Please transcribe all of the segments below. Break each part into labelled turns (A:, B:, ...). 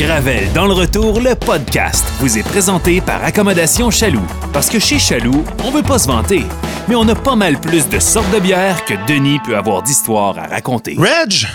A: Gravel dans le retour, le podcast, vous est présenté par Accommodation Chaloux. Parce que chez Chaloux, on veut pas se vanter, mais on a pas mal plus de sortes de bières que Denis peut avoir d'histoires à raconter.
B: Reg,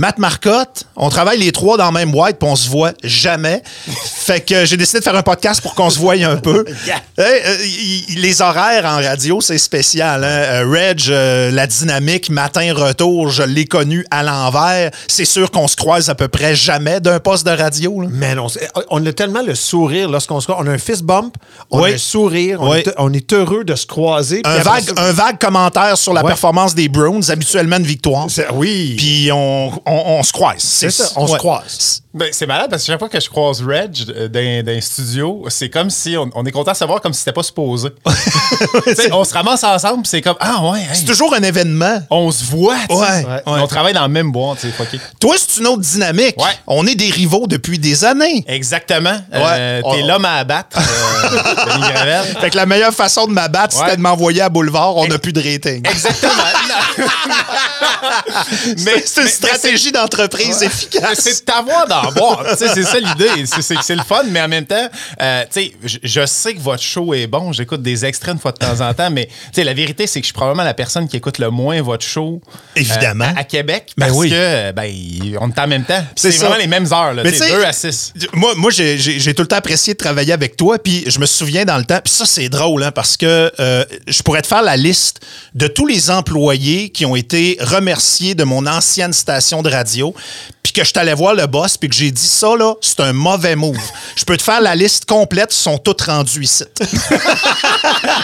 B: Matt Marcotte, on travaille les trois dans la même boîte, puis on se voit jamais. fait que j'ai décidé de faire un podcast pour qu'on se voie un peu. Hey, euh, y- y- les horaires en radio, c'est spécial. hein. Euh, Reg, euh, la dynamique matin-retour, je l'ai connu à l'envers. C'est sûr qu'on se croise à peu près jamais d'un poste de radio. là.
C: Mais non, on a tellement le sourire lorsqu'on se croise. On a un fist bump, on
B: Oui.
C: a un sourire, on,
B: Oui.
C: est, on est heureux de se croiser.
B: Un vague,
C: ça-
B: un vague commentaire sur la performance des Browns, habituellement une victoire.
C: Oui.
B: Puis on, on- on se croise.
C: c'est ça, on se croise.
D: Ben, c'est malade parce que chaque fois que je croise Reg euh, dans, dans un studio, c'est comme si on, on est content de savoir comme si c'était pas supposé. On se ramasse ensemble, c'est comme Ah ouais, hey,
B: C'est toujours un événement.
D: on se voit, tu sais.
B: Ouais,
D: Mais
B: ouais.
D: On travaille dans le même bois, tu sais, fucké.
B: Toi, c'est une autre dynamique.
D: Ouais.
B: On est des rivaux depuis des années.
D: Exactement. Euh. T'es
B: On-
D: l'homme à abattre, euh.
B: Fait que la meilleure façon de m'abattre,
D: Ouais.
B: c'était de m'envoyer à Boulevard. On n'a plus de rating.
D: Exactement.
B: Mais c'est une
D: mais-
B: stratégie d'entreprise efficace.
D: c'est de t'avoir d'en boire. C'est ça l'idée. C'est, le fun, mais en même temps, euh, tu sais, je, je sais que votre show est bon. J'écoute des extraits une fois de temps en temps, mais la vérité, c'est que je suis probablement la personne qui écoute le moins votre show. euh,
B: Évidemment.
D: à, à Québec.
B: Ben
D: Parce
B: oui.
D: que, ben, on est en même temps.
B: C'est
D: vraiment les mêmes heures, là.
B: Mais
D: Tu sais,
B: tu sais,
D: 2 à 6.
B: Moi, moi j'ai tout le temps apprécié de travailler avec toi, puis je me souviens dans le temps, puis ça, c'est drôle, hein, parce que euh, je pourrais te faire la liste de tous les employés qui ont été remerciés de mon ancienne station de radio, puis que je t'allais voir le boss, puis que j'ai dit ça, là, c'est un mauvais move. Je peux te faire la liste complète, ils sont tous rendus ici.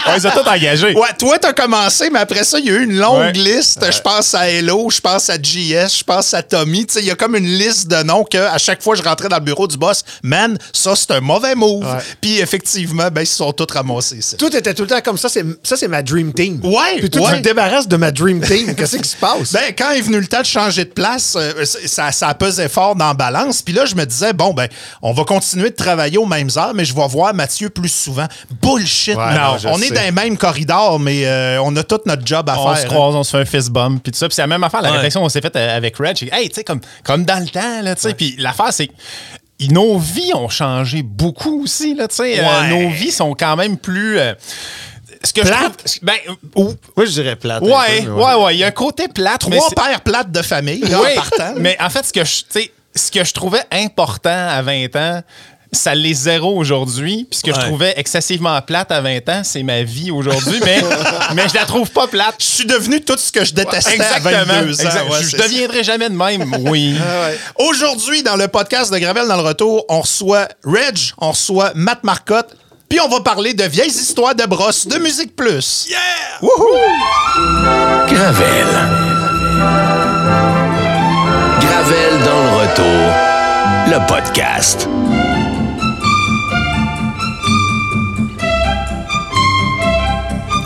D: On les a tous engagés.
B: Ouais, toi, t'as commencé, mais après ça, il y a eu une longue
D: Ouais.
B: liste. Je pense à Hello, je pense à JS, je pense à Tommy. Tu sais, il y a comme une liste de noms que à chaque fois que je rentrais dans le bureau du boss, man, ça, c'est un mauvais move.
C: Ouais.
B: Puis effectivement, ben, ils se sont tous ramassés ici.
C: Tout était tout le temps comme ça. C'est, ça, c'est ma dream team.
B: Ouais,
C: Puis toi,
B: ouais.
C: tu te débarrasses de ma dream team. Qu'est-ce qui se passe?
B: Ben, quand est venu le temps de changer de place, euh, ça, ça pesait fort dans la balance. Puis là, je me disais, bon, ben, on va continuer de travailler aux mêmes heures, mais je vais voir Mathieu plus souvent. Bullshit,
C: Ouais,
B: non. on est dans les mêmes corridors, mais euh, on a tout notre job à
D: On
B: faire.
D: se
B: hein.
D: croise, on se fait un fist bump, puis tout ça. Puis c'est la même affaire, la
B: Ouais.
D: réflexion qu'on s'est faite euh, avec Reg. c'est, Hey, tu sais, comme, comme dans le temps, là, tu sais. Puis l'affaire, c'est que nos vies ont changé beaucoup aussi, là, tu sais. Euh,
B: Ouais.
D: nos vies sont quand même plus. euh, ce que je
C: Plate?
D: trouve. Ben, ou-
C: Moi, je dirais plate.
D: ouais,
C: peu,
D: ouais, ouais. Il y a un côté plate.
B: Trois pères plates de famille, là,
D: Oui,
B: en partant.
D: mais en fait, ce que je, ce que je trouvais important à 20 ans, ça l'est zéro aujourd'hui. Puis ce que je trouvais excessivement plate à 20 ans, c'est ma vie aujourd'hui. Mais, mais je la trouve pas plate.
B: Je suis devenu tout ce que je détestais à 22 ans.
D: exact.
B: Ouais,
D: je
B: ça.
D: deviendrai jamais de même. Oui.
B: Aujourd'hui, dans le podcast de Gravel dans le retour, on reçoit Reg, on reçoit Matt Marcotte, puis on va parler de vieilles histoires de brosse de Musique Plus. Yeah! Wouhou!
A: Gravel. Gravel dans le retour, le podcast.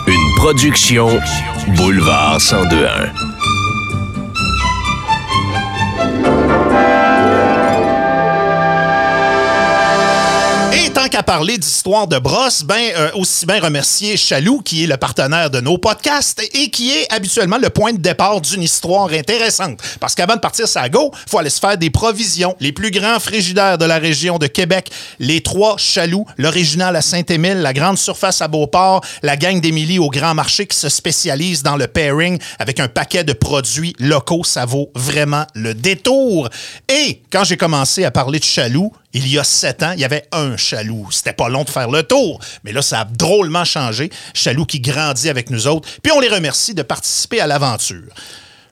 A: Une production Boulevard 1021.
B: Parler d'histoire de brosse, ben euh, aussi bien remercier Chaloux, qui est le partenaire de nos podcasts et qui est habituellement le point de départ d'une histoire intéressante. Parce qu'avant de partir sa go, faut aller se faire des provisions. Les plus grands frigidaires de la région de Québec, les trois Chaloux, l'original à Saint-Émile, la grande surface à Beauport, la gang d'Émilie au Grand Marché qui se spécialise dans le pairing avec un paquet de produits locaux. Ça vaut vraiment le détour. Et quand j'ai commencé à parler de Chaloux, il y a sept ans, il y avait un Chaloux. C'était pas long de faire le tour, mais là, ça a drôlement changé. Chaloux qui grandit avec nous autres. Puis on les remercie de participer à l'aventure.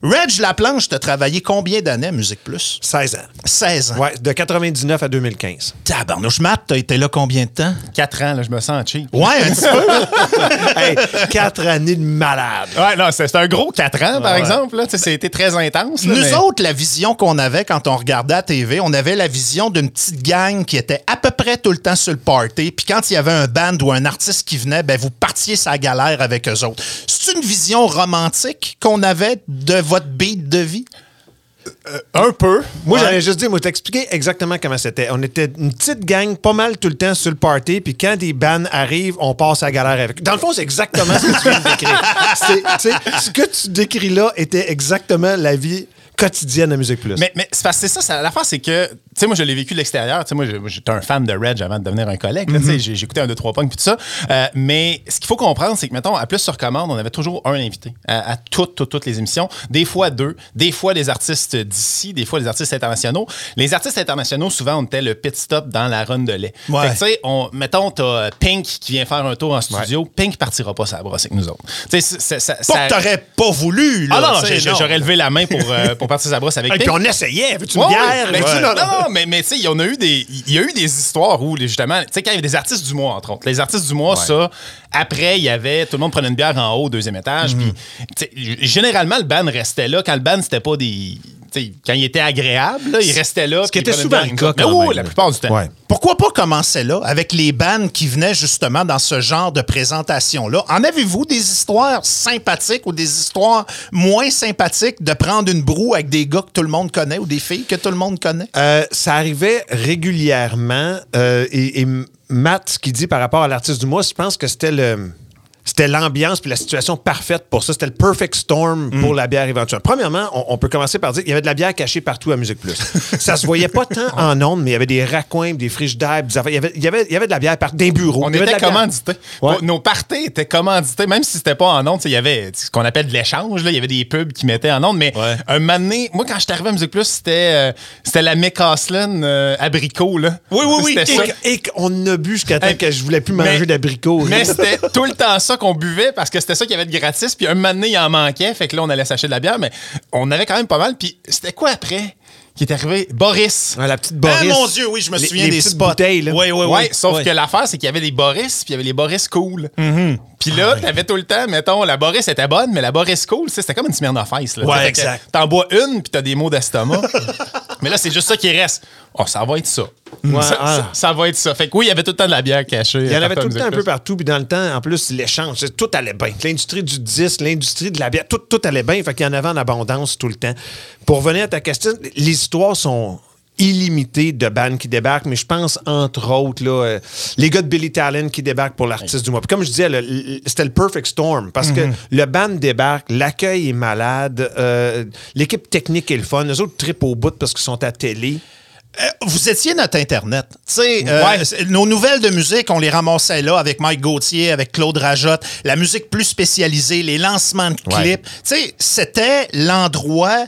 B: Reg Laplanche, t'as travaillé combien d'années à Musique Plus?
C: 16 ans.
B: 16 ans.
C: Ouais, de 99 à 2015.
B: Tabarnouche, Matt, t'as été là combien de temps?
D: 4 ans, là, je me sens cheap.
B: Ouais, un petit peu.
C: hey, 4 années de malade.
D: Ouais, non, c'est c'est un gros 4 ans, par
C: Ouais.
D: exemple. Là. Été très intense. là,
B: Nous
D: mais-
B: autres, la vision qu'on avait quand on regardait à TV, on avait la vision d'une petite gang qui était à peu près tout le temps sur le party. Puis quand il y avait un band ou un artiste qui venait, ben vous partiez sa galère avec eux autres. C'est une vision romantique qu'on avait de votre beat de vie?
D: Un peu.
C: Moi,
D: Ouais.
C: j'allais juste dire, moi, t'expliquer exactement comment c'était. On était une petite gang, pas mal tout le temps sur le party, puis quand des bands arrivent, on passe à la galère avec. Dans le fond, c'est exactement ce que tu viens de décrire. C'est- tu sais, ce que tu décris là était exactement la vie quotidienne à Musique Plus.
D: Mais, mais c'est parce que c'est ça, ça l'affaire, c'est que, tu sais, moi, je l'ai vécu de l'extérieur. Tu sais, moi, j'étais un fan de Reg avant de devenir un collègue. là, tu sais, j'ai- J'écoutais un, deux, trois punks, puis tout ça. Euh, mais ce qu'il faut comprendre, c'est que, mettons, à plus sur commande, on avait toujours un invité à, à toutes, toutes, toutes les émissions. Des fois deux, des fois des artistes d'ici, des fois des artistes internationaux. Les artistes internationaux, souvent, on était le pit stop dans la run de lait.
B: Ouais.
D: Tu sais, on- mettons, t'as Pink qui vient faire un tour en studio. Pink partira pas sa brosse avec nous autres. Tu sais, ça-
B: Pas
D: ça-
B: que t'aurais pas voulu, là.
D: Ah non, non, j'aurais levé la main pour, euh, pour partir sa brosse avec
C: Et
D: Pink.
C: puis on essayait. Veux-tu une
D: Ouais,
C: bière?
D: ouais. Ben,
C: non,
D: mais, mais tu sais, il y en a eu des. Il y a eu des histoires où, justement, tu sais, quand il y avait des artistes du mois, entre autres. Les artistes du mois, ça, après, il y avait. Tout le monde prenait une bière en haut, au deuxième étage. Puis, tu sais, g- généralement, le band restait là. Quand le band, c'était pas des. Quand il était agréable, là, il restait là.
C: Ce qui était souvent le cas quand même,
D: la plupart du temps.
C: Ouais.
B: Pourquoi pas commencer là, avec les bands qui venaient justement dans ce genre de présentation-là? En avez-vous des histoires sympathiques ou des histoires moins sympathiques de prendre une broue avec des gars que tout le monde connaît ou des filles que tout le monde connaît?
C: Euh, ça arrivait régulièrement. euh, et, et Matt, ce qu'il dit par rapport à l'artiste du mois, je pense que c'était le. C'était l'ambiance puis la situation parfaite pour ça. C'était le perfect storm pour la bière éventuelle. Premièrement, on, on peut commencer par dire qu'il y avait de la bière cachée partout à Musique Plus. ça se voyait pas tant en ondes, mais il y avait des raccoins, des des affaires. Il y avait, il y avait, il y avait de la bière partout, des bureaux.
D: On était commandités.
C: Ouais.
D: Nos parties étaient commandités, même si c'était pas en ondes. Il y avait ce qu'on appelle de l'échange. Il y avait des pubs qui mettaient en ondes. Mais
B: Ouais.
D: un moment donné, moi, quand je suis arrivé à Musique Plus, c'était euh, c'était la McCaslin euh, abricot. Là.
B: Oui, oui, oui.
C: Et, et qu'on a bu jusqu'à temps
D: Hey,
C: que je voulais plus manger d'abricots.
D: Mais c'était tout le temps ça qu'on buvait parce que c'était ça qu'il y avait de gratis. Puis un moment donné, il en manquait. Fait que là, on allait s'acheter de la bière. Mais on avait quand même pas mal. Puis c'était quoi après qui est arrivé? Boris.
C: Ouais, la petite Boris.
B: Ah, mon Dieu, oui, je me
C: Les-
B: souviens
C: les
B: des
C: petites
B: spots.
C: bouteilles, là.
B: Oui, oui, oui.
D: Ouais, sauf
B: Ouais.
D: que l'affaire, c'est qu'il y avait des Boris, puis il y avait les Boris cool.
B: Mm-hmm.
D: Puis
B: Ah
D: là, t'avais tout le temps, mettons, la Boris était bonne, mais la Boris cool, c'était comme une semaine Ice. Là,
B: Ouais, exact.
D: T'en bois une, puis t'as des maux d'estomac. mais là, c'est juste ça qui reste. Oh, ça va être ça.
C: Ouais,
D: ça,
C: ah.
D: ça- ça va être ça. Fait que oui, il y avait tout le temps de la bière cachée.
C: Il y en avait tout le temps un peu partout. Puis dans le temps, en plus, l'échange, tout allait bien. L'industrie du disque, l'industrie de la bière, tout, tout allait bien. Fait qu'il y en avait en abondance tout le temps. Pour revenir à ta question, les histoires sont illimitées de bandes qui débarquent, mais je pense, entre autres, là, euh, les gars de Billy Talent qui débarquent pour l'artiste du mois. Puis comme je disais, c'était le perfect storm parce que le band débarque, l'accueil est malade, euh, l'équipe technique est le fun, les autres tripent au bout parce qu'ils sont à télé.
B: Euh, vous étiez notre Internet. Sais, euh,
D: Ouais.
B: nos nouvelles de musique, on les ramassait là avec Mike Gauthier, avec Claude Rajotte, la musique plus spécialisée, les lancements de clips. C'était l'endroit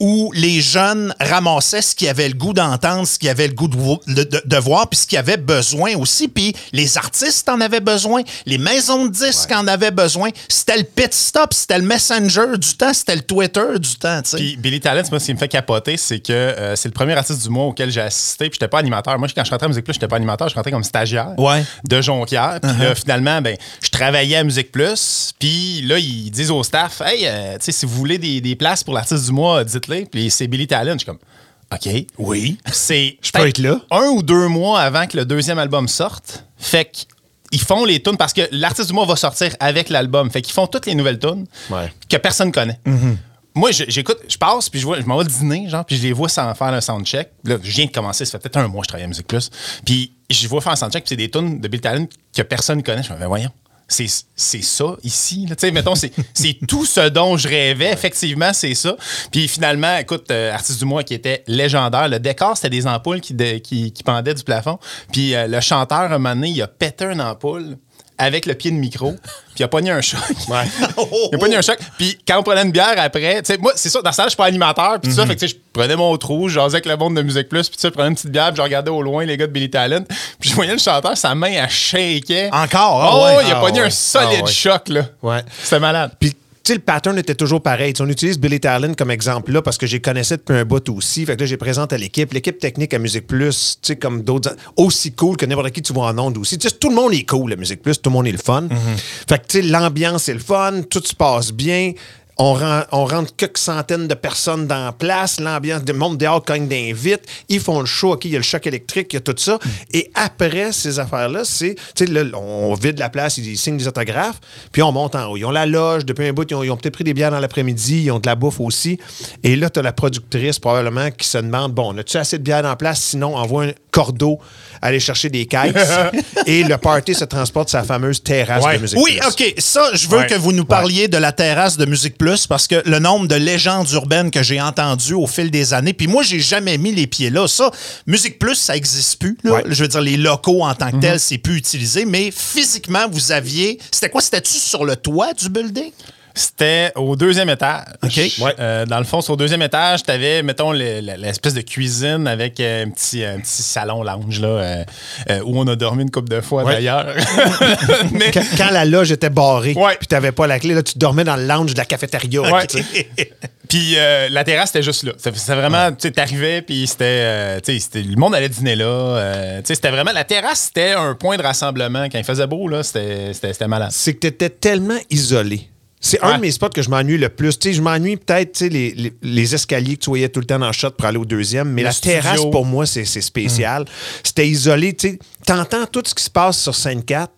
B: où les jeunes ramassaient ce qu'ils avaient le goût d'entendre, ce qu'ils avaient le goût de, vo- de- de- de voir, puis ce qu'ils avaient besoin aussi. Puis les artistes en avaient besoin, les maisons de disques en avaient besoin. C'était le pit stop, c'était le messenger du temps, c'était le Twitter du temps.
D: Puis Billy Talent, moi, ce qui me fait capoter, c'est que euh, c'est le premier artiste du mois auquel j'ai assisté. Puis j'étais pas animateur. Moi, quand je rentrais à Musique Plus, j'étais pas animateur, je rentrais comme stagiaire
B: Ouais.
D: de Jonquière. Puis là, finalement, ben, je travaillais à Musique Plus. Puis là, ils disent au staff, hey, euh, si vous voulez des, des places pour l'artiste du mois, Puis c'est Billy Talent. Je suis comme, OK.
B: Oui.
D: C'est
C: Je peux être là.
D: un ou deux mois avant que le deuxième album sorte. Fait que ils font les tunes parce que l'artiste du mois va sortir avec l'album. Fait qu'ils font toutes les nouvelles tunes
C: Ouais.
D: que personne connaît. Moi, je- j'écoute, je passe, puis je, vois, je m'en vais dîner, genre, puis je les vois sans faire un soundcheck. Là, je viens de commencer, ça fait peut-être un mois que je travaille à Musique Plus. Puis je les vois faire un soundcheck, puis c'est des tunes de Bill Talent que personne connaît. Je me dis, voyons. C'est c'est ça ici. là. Tu sais, mettons, c'est c'est tout ce dont je rêvais. Effectivement, c'est ça. Puis finalement, écoute, euh, Artiste du mois qui était légendaire. Le décor, c'était des ampoules qui, de- qui, qui pendaient du plafond. Puis euh, le chanteur, un moment donné, il a pété une ampoule avec le pied de micro. Puis il a pogné un choc. Il a pogné un choc. Puis quand on prenait une bière après, tu sais, moi, c'est ça, dans ça, je suis pas animateur. Puis tout ça, fait que tu sais, je prenais mon trou, je jasais avec le monde de Musique Plus. Puis tu sais, je prenais une petite bière, puis je regardais au loin les gars de Billy Talent. Puis je voyais le chanteur, sa main, elle shakeait.
B: Encore? Ah
D: Oh,
B: ouais.
D: il a
C: Ah
D: pogné
C: ouais.
D: un solide
C: Ah ouais.
D: choc, là.
C: Ouais.
D: C'était malade.
C: Puis, sais, le pattern était toujours pareil. On utilise Billy Talent comme exemple là parce que j'ai connaissais depuis un bout aussi. Fait que là, j'ai présenté à l'équipe. L'équipe technique à Musique Plus, tu sais, comme d'autres. Aussi cool que n'importe qui tu vois en ondes aussi. Tu sais, tout le monde est cool à Musique Plus. Tout le monde est le fun. Fait que, tu sais, l'ambiance est le fun. Tout se passe bien. On, rend- on rentre quelques centaines de personnes dans la place. L'ambiance, le monde dehors cogne d'invite. Ils font le show. OK, il y a le choc électrique, il y a tout ça. Et après ces affaires-là, c'est, tu sais, on vide la place, ils signent des autographes, puis on monte en haut. Ils ont la loge depuis un bout, ils ont, ils ont peut-être pris des bières dans l'après-midi, ils ont de la bouffe aussi. Et là, tu as la productrice probablement qui se demande bon, as-tu assez de bières en place? Sinon, envoie un, cordeau, aller chercher des caisses. et le party se transporte sa fameuse terrasse
D: Ouais.
C: de musique.
B: Oui,
C: Plus.
B: OK. Ça, je veux
D: Ouais.
B: que vous nous parliez de la terrasse de Musique Plus parce que le nombre de légendes urbaines que j'ai entendues au fil des années, puis moi, j'ai jamais mis les pieds là. Ça, Musique Plus, ça existe plus. là. Je veux dire, les locaux en tant que tels, c'est plus utilisé, mais physiquement, vous aviez. C'était quoi? C'était-tu sur le toit du building?
D: C'était au deuxième étage.
B: OK.
C: Ouais.
D: Euh, dans le fond, c'est au deuxième étage, tu avais, mettons, le- le- l'espèce de cuisine avec euh, un petit, un petit salon lounge là, euh, où on a dormi une couple de fois
C: Ouais.
D: d'ailleurs. Mais
C: Quand, quand la loge était barrée,
D: Ouais.
C: puis t'avais pas la clé, là, tu dormais dans le lounge de la cafétéria. Tu.
D: Puis euh, la terrasse, c'était juste là. C'était vraiment, tu sais, t'arrivais, puis c'était, euh, tu sais, le monde allait dîner là. euh, tu sais, c'était vraiment, la terrasse, c'était un point de rassemblement. Quand il faisait beau, là, c'était malade.
C: c'est que tu étais tellement isolé. C'est un de mes spots que je m'ennuie le plus. Tu je m'ennuie peut-être tu les, les, les escaliers que tu voyais tout le temps dans le shot pour aller au deuxième, mais
D: Le
C: la terrasse, pour moi, c'est spécial. C'était isolé. Tu sais, t'entends tout ce qui se passe sur Sainte-Cat,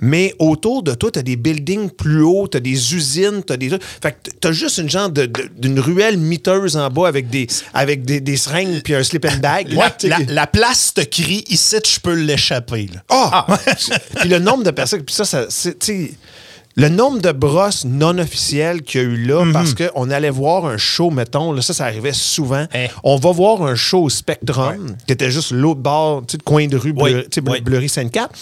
C: mais autour de toi, t'as des buildings plus hauts, t'as des usines, t'as des trucs. Fait que t'as juste une genre de- de- d'une ruelle miteuse en bas avec des, avec des, des seringues puis un sleeping bag.
B: La,
C: Tu
B: la- la place te crie ici, je peux l'échapper. là.
C: ah! Puis le nombre de personnes, puis ça, ça c'est, tu sais, le nombre de brosses non officielles qu'il y a eu là,
B: Mhm.
C: parce qu'on allait voir un show, mettons, là, ça, ça arrivait souvent.
D: Hein.
C: On va voir un show au Spectrum, qui était juste l'autre bord, tu sais, coin de rue,
B: Oui, oui.
C: Bleury Sainte-Cap.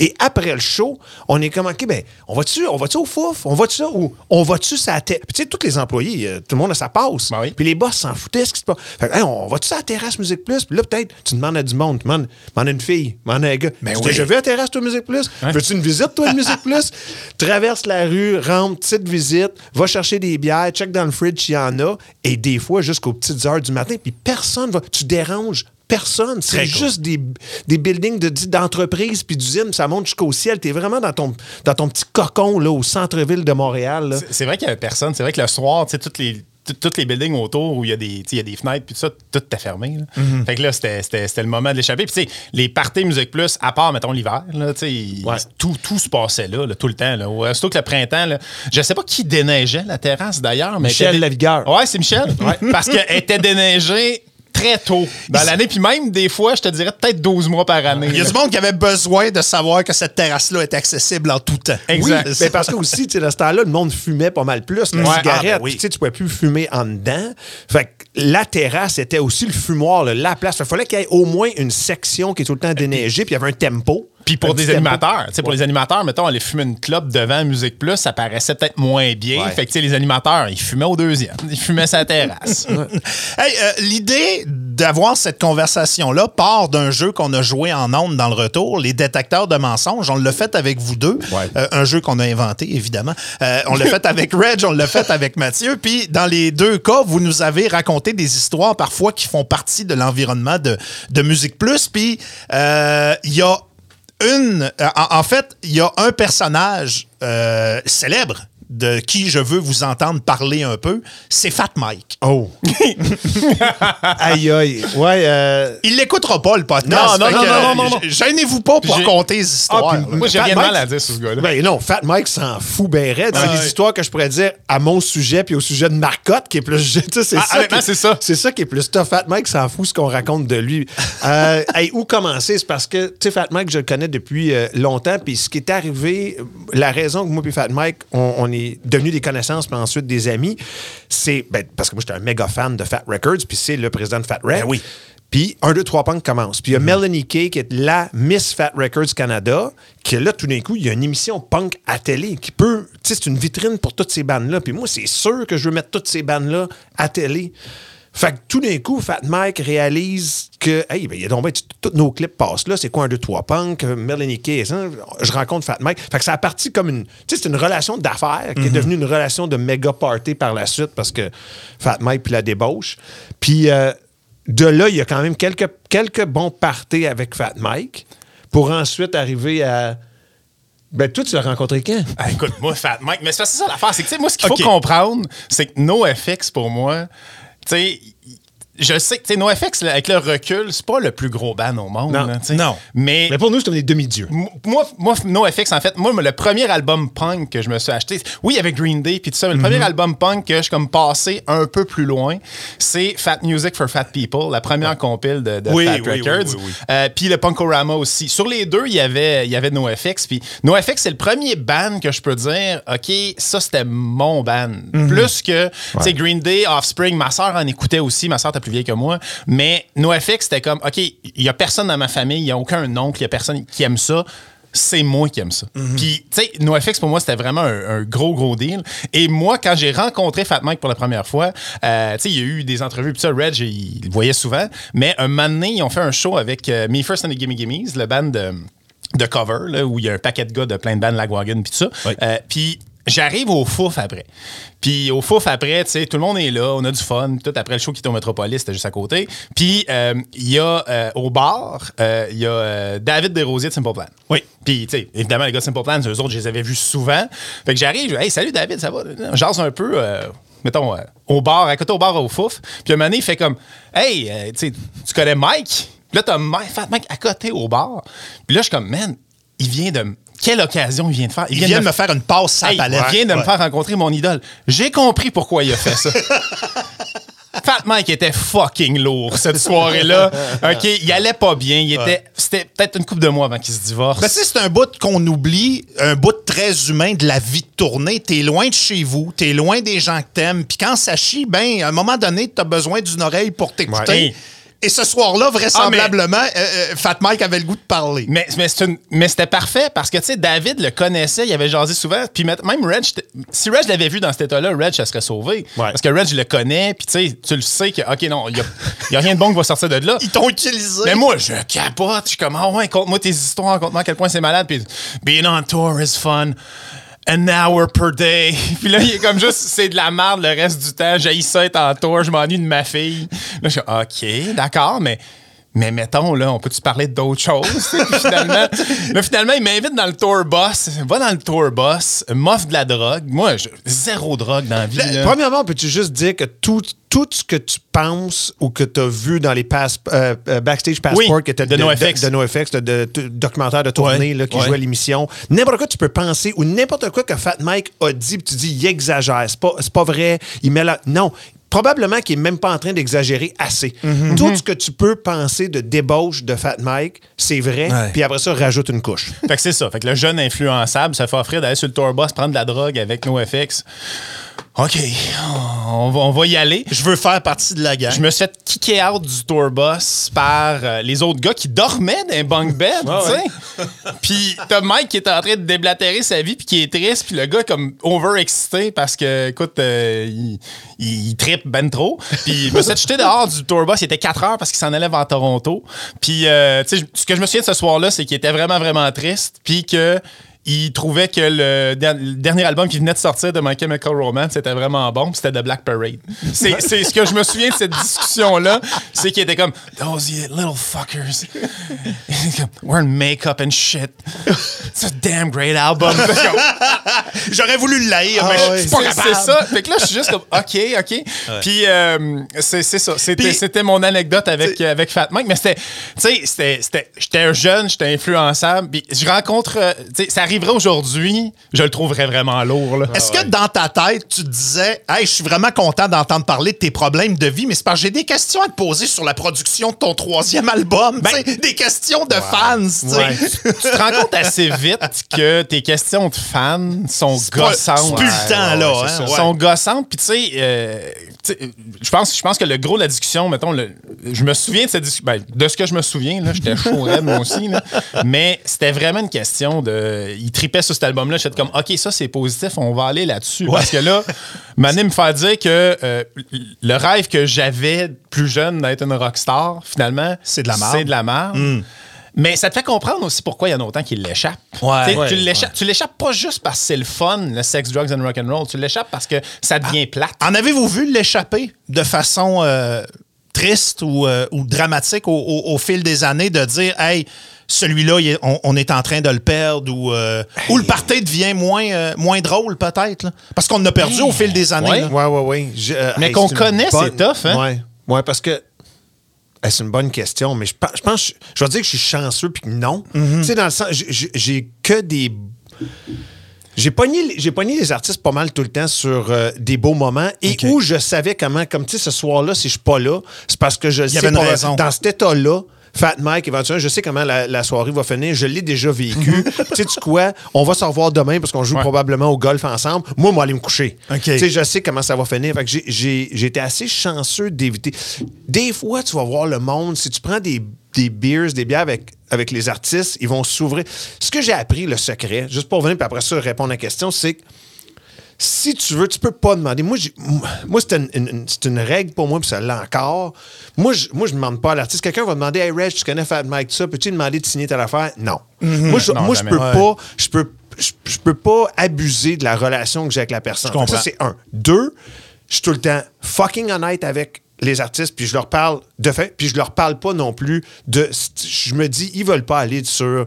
C: Et après le show, on est comme, OK, ben, on va-tu, on va-tu au fouf? On va-tu ça? Ou on va-tu sa tête? Puis, tu sais, tous les employés, euh, tout le monde a sa passe.
D: Ben oui.
C: Puis les boss s'en foutaient, ce qui se passe. Fait que, hey, on va-tu à la terrasse Musique Plus? Puis là, peut-être, tu demandes à du monde, tu demandes, à une fille, demandes à un gars.
B: Ben
C: tu
B: oui.
C: déjà vu à terrasse, toi, Musique Plus? Veux-tu une visite, toi, de Musique Plus? Traverse la rue, rentre, petite visite, va chercher des bières, check dans le fridge s'il y en a, et des fois jusqu'aux petites heures du matin, puis personne va. Tu déranges personne. C'est
B: cool.
C: juste des, des buildings de- d'entreprises puis d'usines, ça monte jusqu'au ciel. T'es vraiment dans ton, dans ton petit cocon là, au centre-ville de Montréal.
D: C'est vrai qu'il y avait personne. C'est vrai que le soir, tu sais, toutes les. Toutes les buildings autour où il y a des, il y a des fenêtres puis tout ça, tout était fermé. là.
C: Mm-hmm.
D: Fait que là, c'était- le moment de l'échapper. Puis tu sais, les parties Musique Plus, à part, mettons, l'hiver,
C: Ouais.
D: tout, tout se passait là, là, tout le temps. Là. Surtout que le printemps, là, je sais pas qui déneigeait la terrasse d'ailleurs. mais
C: Michel
D: était
C: Lavigueur.
D: Ouais, c'est Michel. Parce qu'elle était déneigée très tôt dans l'année. Puis même, des fois, je te dirais peut-être 12 mois par année.
B: Il y a du monde qui avait besoin de savoir que cette terrasse-là est accessible en tout temps.
D: Exact.
C: Oui, mais parce que aussi, tu sais, dans ce temps-là, le monde fumait pas mal plus. La
D: Ouais,
C: cigarette,
B: ah, ben oui.
C: tu sais, tu pouvais plus fumer en dedans. Fait que la terrasse était aussi le fumoir, là, la place. Il fallait qu'il y ait au moins une section qui est tout le temps déneigée, puis il y avait un tempo.
D: Puis pour des animateurs, tu sais, pour les animateurs, mettons, aller fumer une clope devant Musique Plus, ça paraissait peut-être moins bien.
C: Ouais.
D: Fait que, tu sais, les animateurs, ils fumaient au deuxième. Ils fumaient sa terrasse.
B: Hey, euh, l'idée d'avoir cette conversation-là part d'un jeu qu'on a joué en ondes dans le retour, les détecteurs de mensonges. On l'a fait avec vous deux.
C: Ouais.
B: Euh, un jeu qu'on a inventé, évidemment. Euh, on l'a fait avec Reg, on l'a fait avec Mathieu. Puis, dans les deux cas, vous nous avez raconté des histoires parfois qui font partie de l'environnement de, de Musique Plus. Puis, il y a une. euh, En, fait, il y a un personnage euh, célèbre de qui je veux vous entendre parler un peu. C'est Fat Mike.
C: Oh. aïe, aïe. Ouais, euh,
B: Il l'écoutera pas, le podcast.
D: Non, non,
B: Fait
D: non,
B: que,
D: non,
B: euh,
D: non, non, non.
B: Gênez-vous pas pour raconter les histoires.
C: Ah, puis-
B: là.
D: Moi, j'ai
C: Fat
D: rien de mal à dire sur ce gars-là.
C: Ben non, Fat Mike s'en fout ben raide. C'est
D: Ah,
C: histoires que je pourrais dire à mon sujet puis au sujet de Marcotte qui est plus... tu sais, c'est
D: Ah,
C: ça qui-
D: ça.
C: C'est ça qui est plus tough. Fat Mike s'en fout ce qu'on raconte de lui. Euh, hey, où commencer? C'est parce que, tu sais, Fat Mike, je le connais depuis euh, longtemps. Puis ce qui est arrivé, la raison que moi et Fat Mike, on, on est devenus des connaissances puis ensuite des amis, c'est... Ben, parce que moi, j'étais un méga fan de Fat Records puis c'est le président de Fat Rec.
B: Ben oui.
C: Puis 1, 2, 3 punk commence. Puis il y a Melanie Kay, qui est la Miss Fat Records Canada, qui là, tout d'un coup, il y a une émission punk à télé qui peut. Tu sais, c'est une vitrine pour toutes ces bandes-là. Puis moi, c'est sûr que je veux mettre toutes ces bandes-là à télé. Fait que tout d'un coup, Fat Mike réalise que, hey, ben, il y a donc bien, tous nos clips passent là. C'est quoi un 2, 3 punk? Melanie Kay, ça, je rencontre Fat Mike. Fait que ça a parti comme une. Tu sais, c'est une relation d'affaires qui est devenue une relation de méga party par la suite parce que Fat Mike puis la débauche. Puis. euh, de là, il y a quand même quelques, quelques bons parties avec Fat Mike pour ensuite arriver à. Ben, toi, tu l'as rencontré quand?
D: Ah, écoute, moi, Fat Mike, mais c'est ça l'affaire. C'est que, tu sais, moi, ce qu'il faut comprendre, c'est que NoFX, pour moi, tu sais, je sais que, tu sais, NoFX, avec le recul, c'est pas le plus gros band au monde.
C: Non.
D: là. Mais,
C: Mais pour nous, c'est comme des demi-dieux.
D: moi, moi, NoFX, en fait, moi, le premier album punk que je me suis acheté, oui, avec Green Day puis tout ça, mais le
C: Mhm.
D: premier album punk que je suis comme passé un peu plus loin, c'est Fat Music for Fat People, la première compile de, de
B: Oui,
D: Fat
B: oui, oui,
D: Records.
B: oui, oui.
D: Euh, puis le Punkorama aussi. Sur les deux, il y avait, il y avait NoFX. Puis NoFX, c'est le premier band que je peux dire, OK, ça, c'était mon band.
B: Mhm.
D: Plus que, tu sais, Green Day, Offspring, ma soeur en écoutait aussi. Ma soeur était plus vieille que moi. Mais NoFX, c'était comme, OK, il y a personne dans ma famille, il y a aucun oncle, il y a personne qui aime ça. C'est moi qui aime ça.
B: Mhm.
D: Puis, tu sais, NoFX, pour moi, c'était vraiment un, un gros, gros deal. Et moi, quand j'ai rencontré Fat Mike pour la première fois, euh, tu sais, il y a eu des entrevues, puis ça, Reg, il, il le voyait souvent. Mais un moment donné, ils ont fait un show avec euh, Me First and the Gimme Gimmes, le band de, de cover, là, où il y a un paquet de gars de plein de bandes, Lagwagon, puis tout ça.
B: Oui.
D: Euh, puis j'arrive au Fouf après. Puis au Fouf après, tu sais, tout le monde est là, on a du fun. Tout après le show qui était au Metropolis, c'était juste à côté. Puis euh, il y a euh, au bar, euh, il y a euh, David Desrosiers de Simple Plan.
B: Oui.
D: Puis, tu sais, évidemment, les gars de Simple Plan, eux autres, je les avais vus souvent. Fait que j'arrive, je dis, hey, salut David, ça va? On jase un peu, euh, mettons, euh, au bar, à côté au bar au Fouf. Puis un moment donné, il fait comme, hey, euh, tu sais, tu connais Mike? Puis là, t'as Mike, Fat Mike à côté au bar. Puis là, je suis comme, man, il vient de. m- Quelle occasion il vient de faire?
B: Il vient de me faire une passe à la
D: Hey,
B: palette.
D: il vient de me faire rencontrer mon idole. J'ai compris pourquoi il a fait ça. Fat Mike était fucking lourd cette soirée-là. OK, il allait pas bien. Il était, c'était peut-être une couple de mois avant qu'il se divorce.
B: Ben, c'est un bout qu'on oublie, un bout très humain de la vie de tournée. T'es loin de chez vous, t'es loin des gens que t'aimes. Puis quand ça chie, ben, à un moment donné, t'as besoin d'une oreille pour t'écouter.
D: Ouais.
B: Et ce soir-là, vraisemblablement, euh, euh, Fat Mike avait le goût de parler.
D: Mais, mais, c'est une- mais c'était parfait parce que, tu sais, David le connaissait, il avait jasé souvent. Puis même Reg, si Reg l'avait vu dans cet état-là, Reg, ça serait sauvé. Parce que Reg le connaît, puis tu sais, tu le sais que, OK, non, il n'y a, rien de bon qui va sortir de là.
B: Ils t'ont utilisé.
D: Mais moi, je capote. Je suis comme, ah ouais, conte-moi tes histoires, conte-moi à quel point c'est malade. Puis, being on tour is fun. An hour per day. Puis là, il est comme juste, c'est de la merde le reste du temps. J'ai ça être en tour, je m'ennuie de ma fille. Là, je suis OK, d'accord, mais. Mais mettons, là, on peut-tu parler d'autres choses? finalement, là, finalement, il m'invite dans le tour bus. Va dans le tour bus, m'offre de la drogue. Moi, je- zéro drogue dans la vie. là.
C: Premièrement, peux-tu juste dire que tout, tout ce que tu penses ou que tu as vu dans les pass- euh, euh, backstage passport
D: Oui,
C: qui étaient
D: de NoFX.
C: de, de NoFX, de, de- de documentaires de tournée
B: Ouais,
C: là, qui
B: ouais.
C: jouaient à l'émission, n'importe quoi tu peux penser ou n'importe quoi que Fat Mike a dit, tu dis, il exagère, c'est pas, c'est pas vrai, il met la... Non. Probablement qu'il n'est même pas en train d'exagérer assez.
B: Mm-hmm.
C: Tout ce que tu peux penser de débauche de Fat Mike, c'est vrai, puis après ça, rajoute une couche.
D: Fait que c'est ça. Fait que le jeune influençable se fait offrir d'aller sur le tour bus, prendre de la drogue avec NoFX. OK, on va, on va y aller.
B: Je veux faire partie de la gang.
D: Je me suis fait kicker out du tour bus par euh, les autres gars qui dormaient dans un bunk bed, tu sais. Puis t'as Mike qui est en train de déblatérer sa vie puis qui est triste, puis le gars comme overexcité parce que, écoute, euh, il, il, il trippe ben trop. Puis je me suis fait jeter dehors du tour bus, il était 4 heures parce qu'il s'en allait vers Toronto. Puis, euh, tu sais, ce que je me souviens de ce soir-là, c'est qu'il était vraiment, vraiment triste, puis que il trouvait que le, der- le dernier album qui venait de sortir de My Chemical Romance c'était vraiment bon, puis c'était The Black Parade. C'est c'est ce que je me souviens de cette discussion-là, c'est qu'il était comme Those little fuckers. We're in makeup and shit. It's a damn great album.
B: J'aurais voulu le laïr, mais
C: Ah
B: je suis pas
D: C'est ça. Fait que là, je suis juste comme, OK, OK. Puis, euh, c'est c'est ça. C'était mon anecdote avec, avec Fat Mike. Mais c'était, tu sais, c'était- c'était- j'étais un jeune, j'étais influençable. Puis, je rencontre, euh, tu sais, ça arriverait aujourd'hui, je le trouverais vraiment lourd, là.
B: Est-ce que dans ta tête, tu te disais, hey, je suis vraiment content d'entendre parler de tes problèmes de vie, mais c'est parce que j'ai des questions à te poser sur la production de ton troisième album, tu sais, des questions de fans, tu sais.
C: Ouais.
D: tu te rends compte assez vite que tes questions de fans sont
B: pas-
D: gossantes.
B: c'est plus le temps, là, hein,
D: ça.
B: ouais.
D: sont gossantes. Puis, tu sais, euh, tu sais, je pense, je pense que le gros de la discussion, mettons, le- je me souviens de cette discussion. ben, de ce que je me souviens, là, j'étais chaud raide, moi aussi. Là, mais c'était vraiment une question de. Il tripait sur cet album-là. J'étais comme, OK, ça, c'est positif, on va aller là-dessus. Parce que là, Mané me faire dire que euh, le rêve que j'avais plus jeune d'être une rockstar, finalement,
B: C'est de la merde.
D: C'est de la merde. Mais ça te fait comprendre aussi pourquoi il y en a autant qui l'échappent.
B: Ouais.
D: Tu sais,
B: Ouais,
D: tu l'échappes pas juste parce que c'est le fun, le sex, drugs and rock and roll. Tu l'échappes parce que ça devient plate.
B: En avez-vous vu l'échapper de façon euh, triste ou, euh, ou dramatique au, au- au fil des années de dire, hey, celui-là, on, on est en train de le perdre ou, euh, ou le party devient moins, euh, moins drôle peut-être? Parce qu'on l'a perdu au fil des années.
D: Ouais.
B: là.
C: Ouais, ouais, ouais. Je- euh,
D: Mais
C: hey,
D: qu'on connaît, c'est tough, hein?
C: Ouais. Ouais, parce que c'est une bonne question, mais je pense, je, pense- je vais dire que je suis chanceux puis que non.
B: Mm-hmm.
C: Tu sais, dans le sens, j'ai que des. J'ai pogné, les- j'ai pogné les artistes pas mal tout le temps sur euh, des beaux moments et où je savais comment, comme tu sais, ce soir-là, si je suis pas là, c'est parce que je
B: y
C: sais
B: avait une
C: pas-
B: raison.
C: Dans cet état-là, Fat Mike, éventuellement, je sais comment la, la soirée va finir. Je l'ai déjà vécu. tu sais, tu quoi? On va se revoir demain parce qu'on joue
D: Ouais.
C: probablement au golf ensemble. Moi, moi, aller me coucher. Tu sais, je sais comment ça va finir. Fait que j'ai- j'ai j'ai été assez chanceux d'éviter. Des fois, tu vas voir le monde, si tu prends des, des beers, des bières avec, avec les artistes, ils vont s'ouvrir. Ce que j'ai appris, le secret, juste pour venir, puis après ça, répondre à la question, c'est que si tu veux, tu peux pas demander. Moi, moi c'est une, une- règle pour moi, puis ça l'est encore. Moi, je, moi, je demande pas à l'artiste. Quelqu'un va demander Hey, Reg, tu connais Fat Mike, ça, peux-tu demander de signer telle affaire? Non. Moi, je,
D: Non,
C: moi, je peux
B: Ouais.
C: pas. Je peux, je, je peux pas abuser de la relation que j'ai avec la personne. Ça, c'est un. Deux, je suis tout le temps fucking honnête avec les artistes, puis je leur parle de fait, puis je leur parle pas non plus de. Je me dis, ils veulent pas aller sur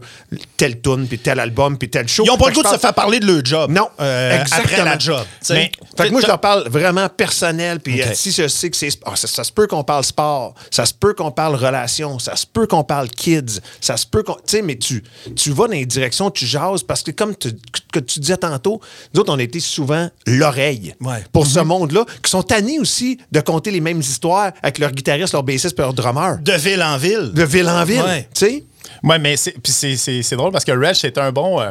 C: tel tune, puis tel album, puis tel show.
B: Ils n'ont pas le goût de se faire parler de leur job.
C: Non,
B: Euh,
C: exactement.
B: Après la job.
D: Mais-
C: fait que moi, je leur parle vraiment personnel. Puis euh, si je sais que c'est. ah, ça, ça se peut qu'on parle sport, ça se peut qu'on parle relations, ça se peut qu'on parle kids, ça se peut qu'on. Tu sais, mais tu, tu vas dans les directions, tu jases parce que, comme tu, que tu disais tantôt, nous autres, on a été souvent l'oreille
B: Ouais.
C: pour ce monde-là, qui sont tannés aussi de compter les mêmes histoires avec leur guitariste, leur bassiste et leur drummer.
B: De ville en ville.
C: De ville en ville.
B: Ouais.
C: Tu sais?
D: Ouais, mais c'est, drôle parce que Reg, c'est un bon. euh,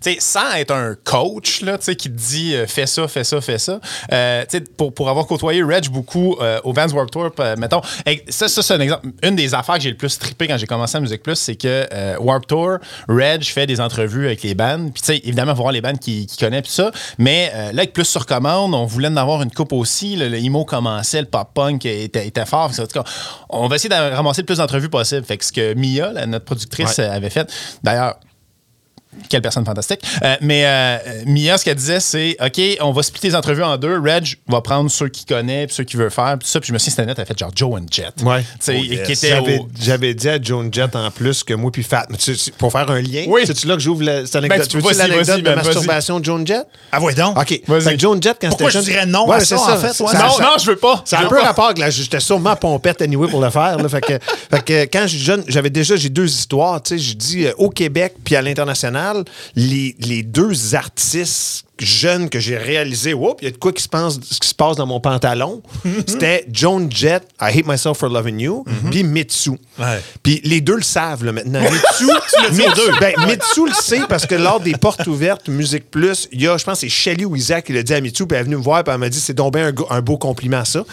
D: tu sais, sans être un coach, là, qui te dit euh, fais ça, fais ça, fais ça. euh, pour, pour avoir côtoyé Reg beaucoup euh, au Vans Warped Tour, mettons. et ça, ça, c'est un exemple. Une des affaires que j'ai le plus trippé quand j'ai commencé la Musique Plus, c'est que Warped Tour, Reg fait des entrevues avec les bandes. Puis, tu sais, évidemment, voir les bandes qui, qui connaissent, ça. Mais là, avec Plus sur commande, on voulait en avoir une coupe aussi. Le, emo commençait, le pop-punk était, était fort. En tout cas, on va essayer de ramasser le plus d'entrevues possible. Fait que ce que Mia, notre productrice,
C: Ouais.
D: euh, avait fait. D'ailleurs, quelle personne fantastique. Euh, mais euh, Mia, ce qu'elle disait, c'est OK, on va splitter les entrevues en deux. Reg va prendre ceux qu'il connaît, puis ceux qu'il veut faire, puis tout ça. Puis je me suis dit, c'était net, elle a fait genre Joe and Jet.
C: Ouais.
B: Oh, yes.
C: J'avais,
D: au-
C: dit à Joan Jett en plus que moi puis Fat. mais tu- tu- pour faire un lien,
D: Oui.
C: c'est-tu là que j'ouvre la, cette anecdote?
D: Ben, tu-
C: tu veux l'anecdote de
D: ben,
C: masturbation de Joan Jett?
B: Ah, ouais, donc.
C: OK. Fait que Joan Jett, quand
B: Pourquoi
C: c'était
B: je dirais non à ça, en fait, ouais?
D: Non, non, je veux pas.
C: C'est
D: Je
C: un peu rapport que j'étais sûrement pompette anyway pour le faire. là. fait, que, fait que quand j'étais jeune, j'avais déjà j'ai deux histoires. Tu sais, je dis euh, au Québec puis à l'international, les, les deux artistes jeunes que j'ai réalisés, il y a de quoi qui se, qui se passe dans mon pantalon. C'était Joan Jett, I Hate Myself for Loving You, puis Mitsu.
B: Ouais.
C: Puis les deux le savent là, maintenant. Mitsu, Mitsu, ben, Mitsu le sait parce que lors des portes ouvertes Musique Plus, il y a, je pense, c'est Shelly ou Isaac qui l'a dit à Mitsu, puis elle est venue me voir, puis elle m'a dit c'est donc bien un, beau compliment, ça.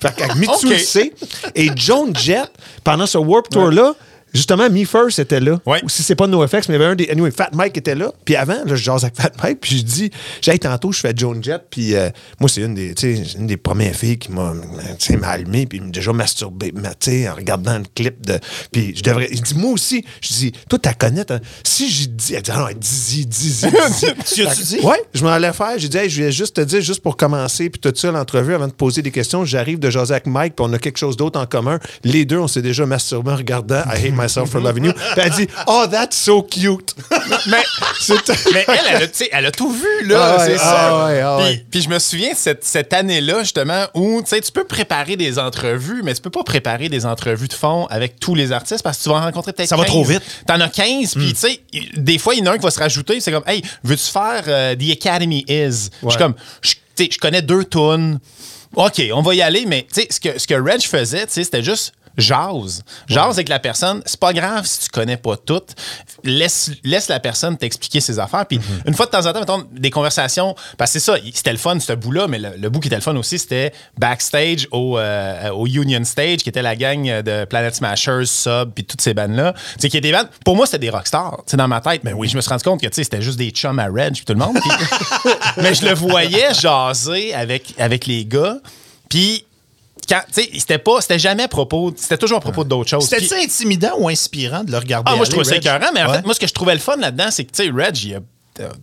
C: Fait que Mitsu le sait. Et Joan Jett, pendant ce Warp Tour-là, Justement, Me First était là.
D: Ouais.
C: Ou si c'est pas NoFX, mais il y avait un des. Anyway, Fat Mike était là. Puis avant, là, je jase avec Fat Mike, puis je dis, j'ai tantôt, je fais Joan Jett, puis euh, moi, c'est une des, une des premières filles qui m'a, allumé, puis m'a déjà masturbé, mais, tu sais, en regardant le clip de. Puis je devrais. Il dit, moi aussi, je dis, toi, t'as connais, t'as- si j'ai dit, elle dit, ah non, dis-y, dis-y, dis-y.
B: Tu as-tu dit?
C: Ouais, je m'en allais faire. J'ai dit, hey, je vais juste te dire, juste pour commencer, puis tout ça, l'entrevue, avant de poser des questions, j'arrive de jaser avec Mike, puis on a quelque chose d'autre en commun. Les deux, on s'est déjà masturbé en regardant I Hate Myself for Loving You. Puis elle dit, oh, that's so cute.
D: Mais, elle, elle a, elle tout vu, là,
C: Ah ouais,
D: c'est
C: ah ouais, ah
D: puis,
C: ouais.
D: puis je me souviens de cette, cette année-là, justement, où tu peux préparer des entrevues, mais tu peux pas préparer des entrevues de fond avec tous les artistes parce que tu vas en rencontrer peut-être
B: Ça va
D: 15.
B: trop vite.
D: T'en as 15, puis tu sais, des fois, il y en a un qui va se rajouter, c'est comme, hey, veux-tu faire euh, The Academy Is? Je suis comme, je connais deux tunes. OK, on va y aller, mais ce que, ce que Reg faisait, c'était juste jase. Jase avec la personne. C'est pas grave si tu connais pas tout. Laisse, laisse la personne t'expliquer ses affaires. Puis une fois de temps en temps, mettons, des conversations. Parce que c'est ça, c'était le fun, ce bout-là, mais le, le bout qui était le fun aussi, c'était backstage au, euh, au Union Stage, qui était la gang de Planet Smashers, Sub, puis toutes ces bandes-là. Tu sais, qui étaient des bandes. Pour moi, c'était des rockstars, tu sais, dans ma tête. Mais oui, je me suis rendu compte que, tu sais, c'était juste des chums à Reg, puis tout le monde. Mais je le voyais jaser avec, avec les gars. Puis quand, c'était pas, c'était jamais à propos, c'était toujours à propos d'autres choses.
B: C'était-tu intimidant ou inspirant de le regarder?
D: ah, moi, je trouvais ça écœurant, mais en
B: Ouais.
D: fait, moi, ce que je trouvais le fun là-dedans, c'est que, tu sais, Reg, il a-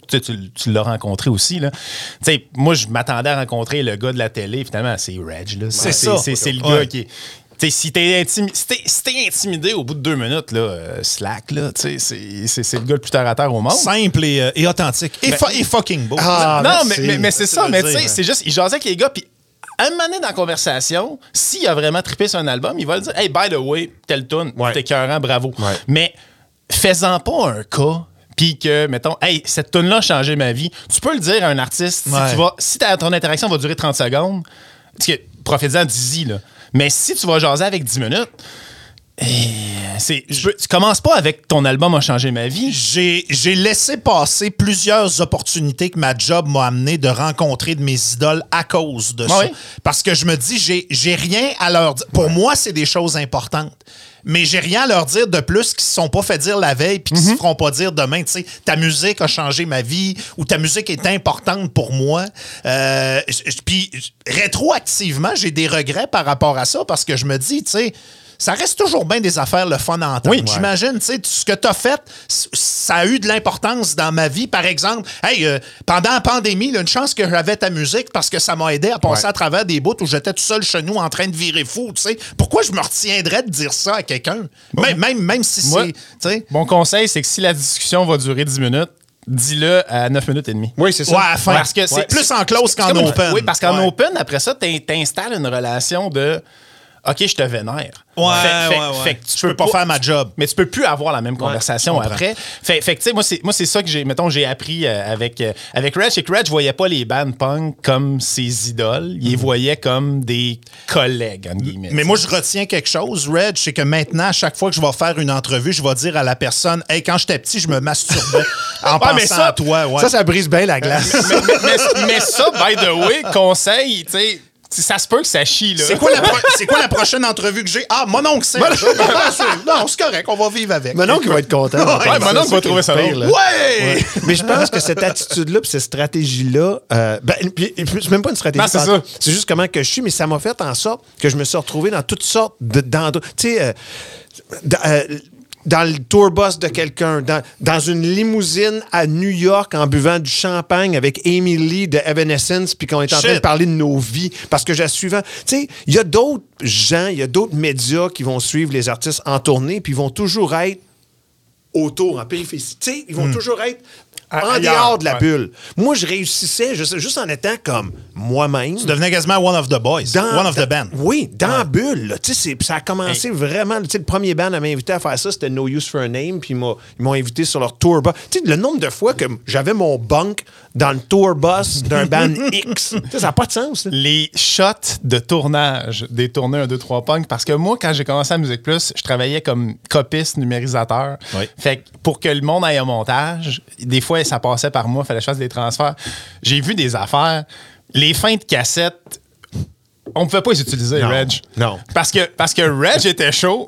D: tu, tu- tu l'as rencontré aussi. Là. Tu sais, moi, je m'attendais à rencontrer le gars de la télé. Finalement, c'est Reg. là.
B: C'est ça.
D: C'est le
B: Ouais.
D: gars qui est. Tu sais, si t'es intimi- si intimidé au bout de deux minutes, là, euh, slack, là, c'est- le gars le plus terre à terre au monde.
B: Simple et, euh, et authentique. Et, fu- et fucking beau.
C: Ah,
D: non,
C: merci.
D: mais, mais, mais c'est
B: Ça
D: mais tu sais,
B: hein.
D: c'est juste, il jasait avec les gars, puis un moment donné dans la conversation, s'il a vraiment trippé sur un album, il va le dire Hey, by the way, tel tune,
C: Ouais.
D: t'es écœurant, bravo.
C: Ouais.
D: Mais fais-en pas un cas. Puis que, mettons, hey, cette tune là a changé ma vie. Tu peux le dire à un artiste.
B: Ouais.
D: Si, tu vas, si ton interaction va durer 30 secondes, parce que profite-en d'ici, là. Mais si tu vas jaser avec 10 minutes, c'est, je tu commences pas avec ton album a changé ma vie.
B: J'ai j'ai laissé passer plusieurs opportunités que ma job m'a amené de rencontrer de mes idoles à cause de ça. Parce que je me dis, j'ai j'ai rien à leur dire. Pour moi, c'est des choses importantes. Mais j'ai rien à leur dire de plus qu'ils ne se sont pas fait dire la veille puis qu'ils ne se feront pas dire demain. Tu sais, ta musique a changé ma vie ou ta musique est importante pour moi. Euh, puis rétroactivement, j'ai des regrets par rapport à ça parce que je me dis, tu sais, ça reste toujours bien des affaires le fun à entendre.
D: Oui.
B: J'imagine, tu sais, ce que tu as fait, ça a eu de l'importance dans ma vie. Par exemple, hey, euh, pendant la pandémie, là, une chance que j'avais ta musique parce que ça m'a aidé à passer
C: Ouais.
B: à travers des bouts où j'étais tout seul chez nous en train de virer fou. Tu sais, pourquoi je me retiendrais de dire ça à quelqu'un? Même, même, même si
D: Moi-
B: c'est.
D: Mon conseil, c'est que si la discussion va durer 10 minutes, dis-le à 9 minutes et demie.
C: Oui, c'est ça.
B: Ouais, à la fin.
D: Parce que c'est
B: plus en close qu'en open.
D: Oui, parce qu'en
B: Ouais.
D: open, après ça, t'in- t'installes une relation de OK, je te vénère.
B: Ouais,
D: Fait- fait-
B: ouais, ouais.
D: fait que tu
B: Je peux pas faire ma job.
D: Mais tu peux plus avoir la même conversation après. Fait, fait que, tu sais, moi, c'est, moi, c'est ça que j'ai, mettons, j'ai appris euh, avec, euh, avec Reg. C'est que Reg voyait pas les bands punk comme ses idoles. Il les voyait comme des collègues, entre guillemets.
B: Mais moi, je retiens quelque chose, Reg, c'est que maintenant, à chaque fois que je vais faire une entrevue, je vais dire à la personne Hey, quand j'étais petit, je me masturbais en
D: Ouais,
B: pensant
D: mais ça-
B: à toi. Ouais.
C: Ça, ça brise bien la glace.
D: mais, mais- mais ça, by the way, conseil, tu sais, ça se peut que ça chie, là.
B: C'est quoi, la pro- c'est quoi la prochaine entrevue que j'ai? Ah, mon oncle. Ah, c'est- non, c'est correct, on va vivre avec.
C: Mon oncle va être content.
D: Ouais, mon oncle va trouver ça
C: pire, là.
B: Ouais!
C: Mais je pense que cette attitude-là, puis cette stratégie-là, euh, ben, c'est même pas une stratégie.
D: Non, c'est
C: par-
D: ça.
C: C'est juste comment que je suis, mais ça m'a fait en sorte que je me suis retrouvé dans toutes sortes de d'endroits. Tu sais, euh, dans, euh, dans le tour bus de quelqu'un, dans, dans une limousine à New York en buvant du champagne avec Amy Lee de Evanescence, puis qu'on est en train de parler de nos vies, parce que j'ai suivant. Tu sais, il y a d'autres gens, il y a d'autres médias qui vont suivre les artistes en tournée, puis ils vont toujours être autour, en périphérie. Tu sais, ils vont toujours être en
D: ailleurs,
C: dehors de la
D: ouais.
C: bulle. Moi, je réussissais juste, juste en étant comme moi-même.
B: Tu devenais quasiment one of the boys.
C: Dans-
B: one of the band.
C: Oui, dans la bulle. ça a commencé vraiment. Tu sais, le premier band à m'inviter à faire ça, c'était No Use for a Name. Puis ils m'ont- invité sur leur tour sais, le nombre de fois que j'avais mon bunk dans le tour bus d'un band X. Tu sais, ça n'a pas de sens. là.
D: les shots de tournage des tournées 1, 2, 3 punk. Parce que moi, quand j'ai commencé à Musique Plus, je travaillais comme copiste numérisateur.
B: Oui.
D: Fait que pour que le monde aille au montage, des fois, ça passait par moi, il fallait que je fasse des transferts. J'ai vu des affaires. Les fins de cassette, on ne pouvait pas les utiliser,
C: Non.
D: Reg.
C: Non.
D: Parce que, parce que Reg était chaud,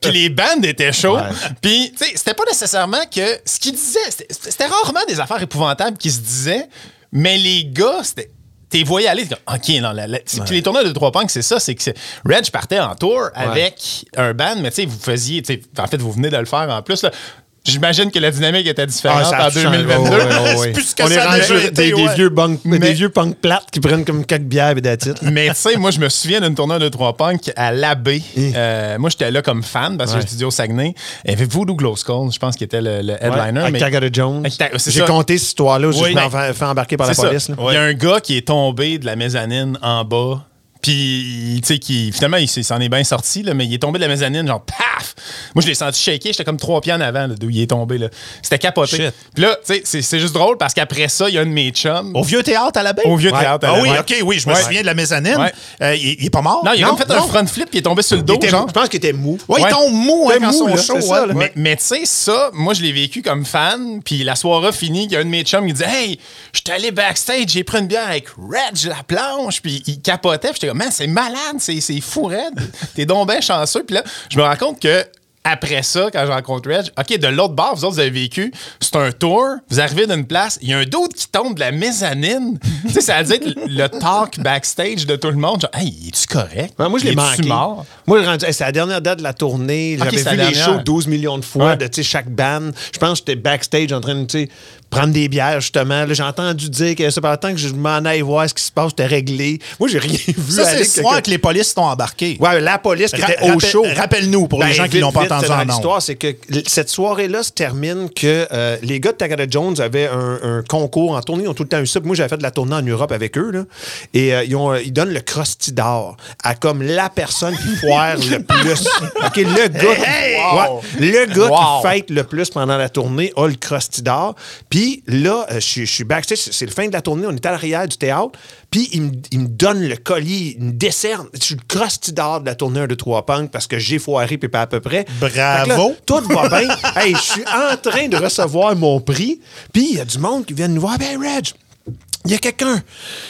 D: puis les bands étaient chauds. Puis, tu sais, c'était pas nécessairement que ce qu'ils disaient, c'était- rarement des affaires épouvantables qui se disaient, mais les gars, c'était. T'es voyais aller, OK, non, la- la- puis les tournois de 3 punk, c'est ça, c'est que Reg partait en tour avec un band, mais tu sais, vous faisiez, en fait, vous venez de le faire en plus, là. J'imagine que la dynamique était différente
C: Ah,
D: en
C: tout changé.
D: 2022.
C: Ouais, ouais, ouais.
B: C'est plus ce que
C: On est
B: ça
C: rendu des,
B: été,
C: des
B: ouais.
C: vieux bunk-
D: Mais-
C: des vieux punk plates qui prennent comme quelques bières et d'attitude.
D: Mais tu sais, moi, je me souviens d'une tournée de 3 punk à l'abbé. Euh, moi, j'étais là comme fan parce que
C: Ouais.
D: j'étudiais au Saguenay. Il y avait Voodoo Glow Skull, je pense, qui était le, le headliner.
C: avec
D: mais-
C: Tagada Jones. J'ai compté cette histoire-là où
D: Oui.
C: je me fait, fait embarquer par la police.
D: Il y a un gars qui est tombé de la mezzanine en bas. Puis, tu sais, qui, finalement, il, s'en est bien sorti, là, mais il est tombé de la mezzanine, genre, paf! Moi, je l'ai senti shaker, j'étais comme trois pieds en avant, d'où il est tombé, là. C'était capoté.
B: Shit.
D: Puis là, tu sais, c'est- c'est juste drôle parce qu'après ça, il y a un de mes chums.
B: Au vieux théâtre à la baie?
D: Au vieux
C: Ouais.
D: théâtre. à
B: Ah
D: la-
B: oui,
D: Ouais.
B: OK, oui, je me
D: Ouais.
B: souviens de la mezzanine.
D: Ouais.
B: Euh, il, il est pas mort?
D: Non, il a
C: Non,
D: comme fait
C: non.
D: un front flip, puis il est tombé sur le dos,
C: était-
D: genre.
C: Je pense qu'il était mou.
B: Ouais,
D: Ouais.
B: il tombe mou hein, quand
C: mou,
B: son
C: là,
B: show.
C: ça, là.
D: Mais, mais tu sais, ça, moi, je l'ai vécu comme fan. Puis la soirée finie, il y a un de mes chums qui dit Hey, je suis allé backstage, j'ai pris une bière avec Reg la planche. Puis il capotait. Puis j'étais comme Man, c'est malade, c'est fou. T'es donc bien chanceux. Puis là, je me rends compte que. Après ça, quand je rencontre Reg, OK, de l'autre bord, vous autres, vous avez vécu, c'est un tour, vous arrivez d'une place, il y a un d'autre qui tombe de la mezzanine. tu sais, ça veut dire que le talk backstage de tout le monde, genre, hey, es-tu correct?
C: Ouais, moi, je l'ai manqué.
D: mort?
C: Moi, c'est la dernière date de la tournée. J'avais vu les shows 12 millions de fois
D: Ouais.
C: de chaque band. Je pense que j'étais backstage en train de tu sais, prendre des bières, justement. J'ai entendu dire que c'est pas temps que je m'en aille voir ce qui se passe, c'était réglé. Moi, j'ai rien vu.
B: Ça, c'est
C: quelqu'un-
B: que les polices t'ont embarqué.
C: Ouais, la police qui
B: Ra-
C: était au show.
B: rappelle-nous pour les gens qui l'ont pas entendu en
C: l'histoire, c'est que cette soirée-là se termine que euh, les gars de Tagada Jones avaient un, un concours en tournée. Ils ont tout le temps eu ça. Puis Moi, j'avais fait de la tournée en Europe avec eux. Là. Et euh, ils, ont, euh, ils donnent le Krusty d'or à comme la personne qui foire le plus. OK, le gars,
B: Hey!
C: qui, ouais, le gars
D: Wow.
C: qui fête le plus pendant la tournée a le Krusty d'or. Puis là, euh, je suis- je suis backstage. C'est le fin de la tournée. On est à l'arrière du théâtre. Puis il me, il me donne le collier, il me décerne. Je suis le Krusty d'or de la tournée 1, 2, 3 punk parce que j'ai foiré puis pas à peu près.
B: Bravo.
C: Là, tout va bien. hey, je suis en train de recevoir mon prix. Puis il y a du monde qui vient nous voir. Ben, Reg, il y a quelqu'un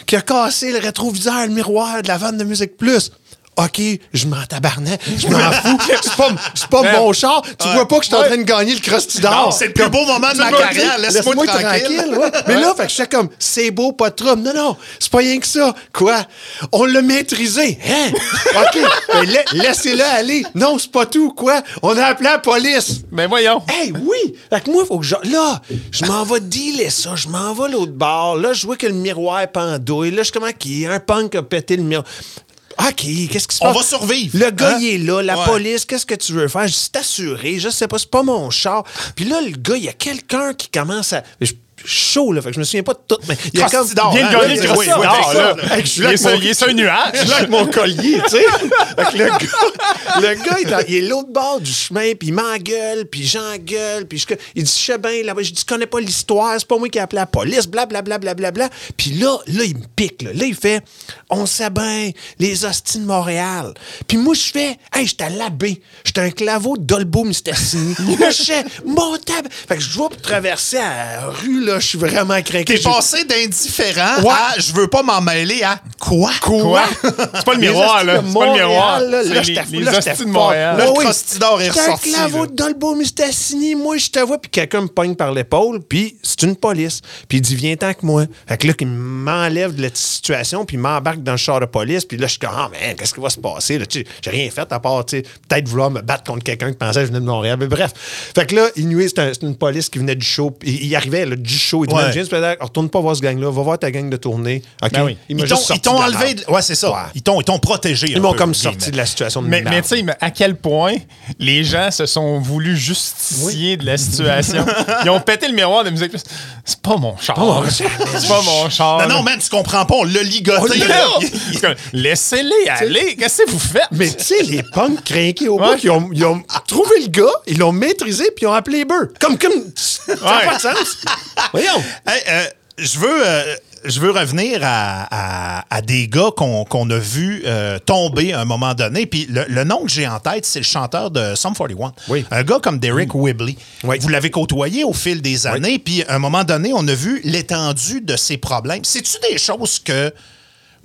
C: qui a cassé le rétroviseur, le miroir de la vanne de Musique Plus. OK, je m'en tabarnais, je m'en fous. C'est pas, c'est pas mon char. Tu vois pas que je suis en train de gagner le Krusty d'or.
B: C'est le plus beau moment de ma carrière. Laisse-moi tranquille.
C: Mais là, fait que j'étais comme, c'est beau, pas de trouble. Non, non, c'est pas rien que ça. Quoi? On l'a maîtrisé. Hein? OK, ben, la- laissez-le aller. Non, c'est pas tout. Quoi? On a appelé la police.
D: Ben voyons.
C: Hey, oui! Fait que moi, faut que je. Là, je m'en vais dealer ça. Je m'en vais l'autre bord. Là, je vois que le miroir pendouille. Là, je comment qui un punk a pété le miroir. OK, qu'est-ce qui se
B: On
C: passe?
B: va survivre.
C: Le gars,
B: Hein?
C: il est là, la
B: Ouais.
C: police, qu'est-ce que tu veux faire? Je c'est assuré, je sais pas, c'est pas mon char. Puis là, le gars, il y a quelqu'un qui commence à. Je suis chaud, là, fait que je me souviens pas de tout, mais il y a comme.
D: Gagner
B: Oui,
D: le
B: oui,
D: là. Il est sur- un nuage.
C: Je suis là avec mon collier, tu sais. Fait que le gars, le gars, il est, dans- il est l'autre bord du chemin, puis il m'engueule, puis j'engueule, puis je, il dit, je sais bien, là, je dis, connais pas l'histoire, c'est pas moi qui ai appelé la police, blablabla, blablabla. Bla, bla, bla. Puis là, là, il me pique, là. Là, il fait, on sait bien, les hosties de Montréal. Puis moi, je fais, hey, j'étais à l'abbé, j'étais un claveau d'Olbo Mistassini. Là, je fais, mon tab. Fait que je vois pour traverser la rue, là, je suis vraiment craqué.
B: T'es passé d'indifférent
C: Ouais.
B: à je veux pas m'en mêler à quoi?
D: Quoi? C'est pas le miroir, là. C'est pas le miroir.
C: Là, là, fou,
D: les
C: là,
D: hosties de. Montréal.
B: Là, le
C: oui.
B: Est ressorti,
C: claveau
B: là.
C: de Dolbo Mistassini. Moi, je te vois, puis quelqu'un me pogne par l'épaule, puis c'est une police. Puis il dit, viens-t'en que moi. Fait que là, il m'enlève de la situation, puis il m'embarque dans le char de police, puis là, je suis comme, ah, man, qu'est-ce qui va se passer? Là, j'ai rien fait à part, tu sais, peut-être vouloir me battre contre quelqu'un qui pensait que je venais de Montréal. Mais bref. Fait que là, Inuit, c'est un- c'est une police qui venait du show. Il, arrivait là, du show. Il dit,
B: Ouais.
C: James, retourne pas voir ce gang-là, va voir ta gang de tournée. OK?
D: Ben oui.
B: Ils t'ont ils enlevé. de- Ouais, c'est ça.
C: Ouais.
B: Ils t'ont ils t'ont protégé.
C: Ils m'ont comme sorti de la situation de
D: Mais, mais tu sais, mais à quel point les gens se sont voulus justicier de la situation? Ils ont pété le miroir de musique. C'est pas mon char. c'est pas mon char.
B: Non, non, man, tu comprends pas. On l'a ligoté.
D: Laissez-les aller. Qu'est-ce que vous faites?
C: Mais tu sais, les punks craqués au bout, ils ont, ils ont trouvé le gars, ils l'ont maîtrisé, puis ils ont appelé les. Comme, comme, ça n'a
D: Ouais.
C: pas de sens. Voyons.
B: Hey, euh, je veux. euh, je veux revenir à, à- à des gars qu'on a vus euh, tomber à un moment donné. Puis le, le nom que j'ai en tête, c'est le chanteur de Sum 41.
C: Oui.
B: Un gars comme Derek Whibley.
C: Oui.
B: Vous l'avez côtoyé au fil des années. Puis à un moment donné, on a vu l'étendue de ses problèmes. C'est-tu des choses que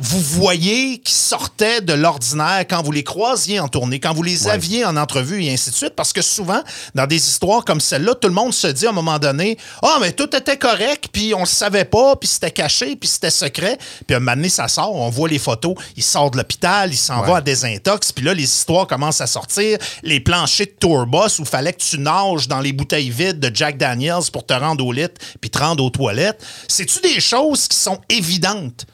B: vous voyez qui sortaient de l'ordinaire quand vous les croisiez en tournée, quand vous les aviez en entrevue et ainsi de suite? Parce que souvent, dans des histoires comme celle-là, tout le monde se dit à un moment donné Ah, mais tout était correct, puis on le savait pas, puis c'était caché, puis c'était secret. Puis à un moment donné, ça sort, on voit les photos, il sort de l'hôpital, il s'en va à désintox, puis là, les histoires commencent à sortir. Les planchers de tourbus où il fallait que tu nages dans les bouteilles vides de Jack Daniels pour te rendre au lit, puis te rendre aux toilettes. C'est-tu des choses qui sont évidentes?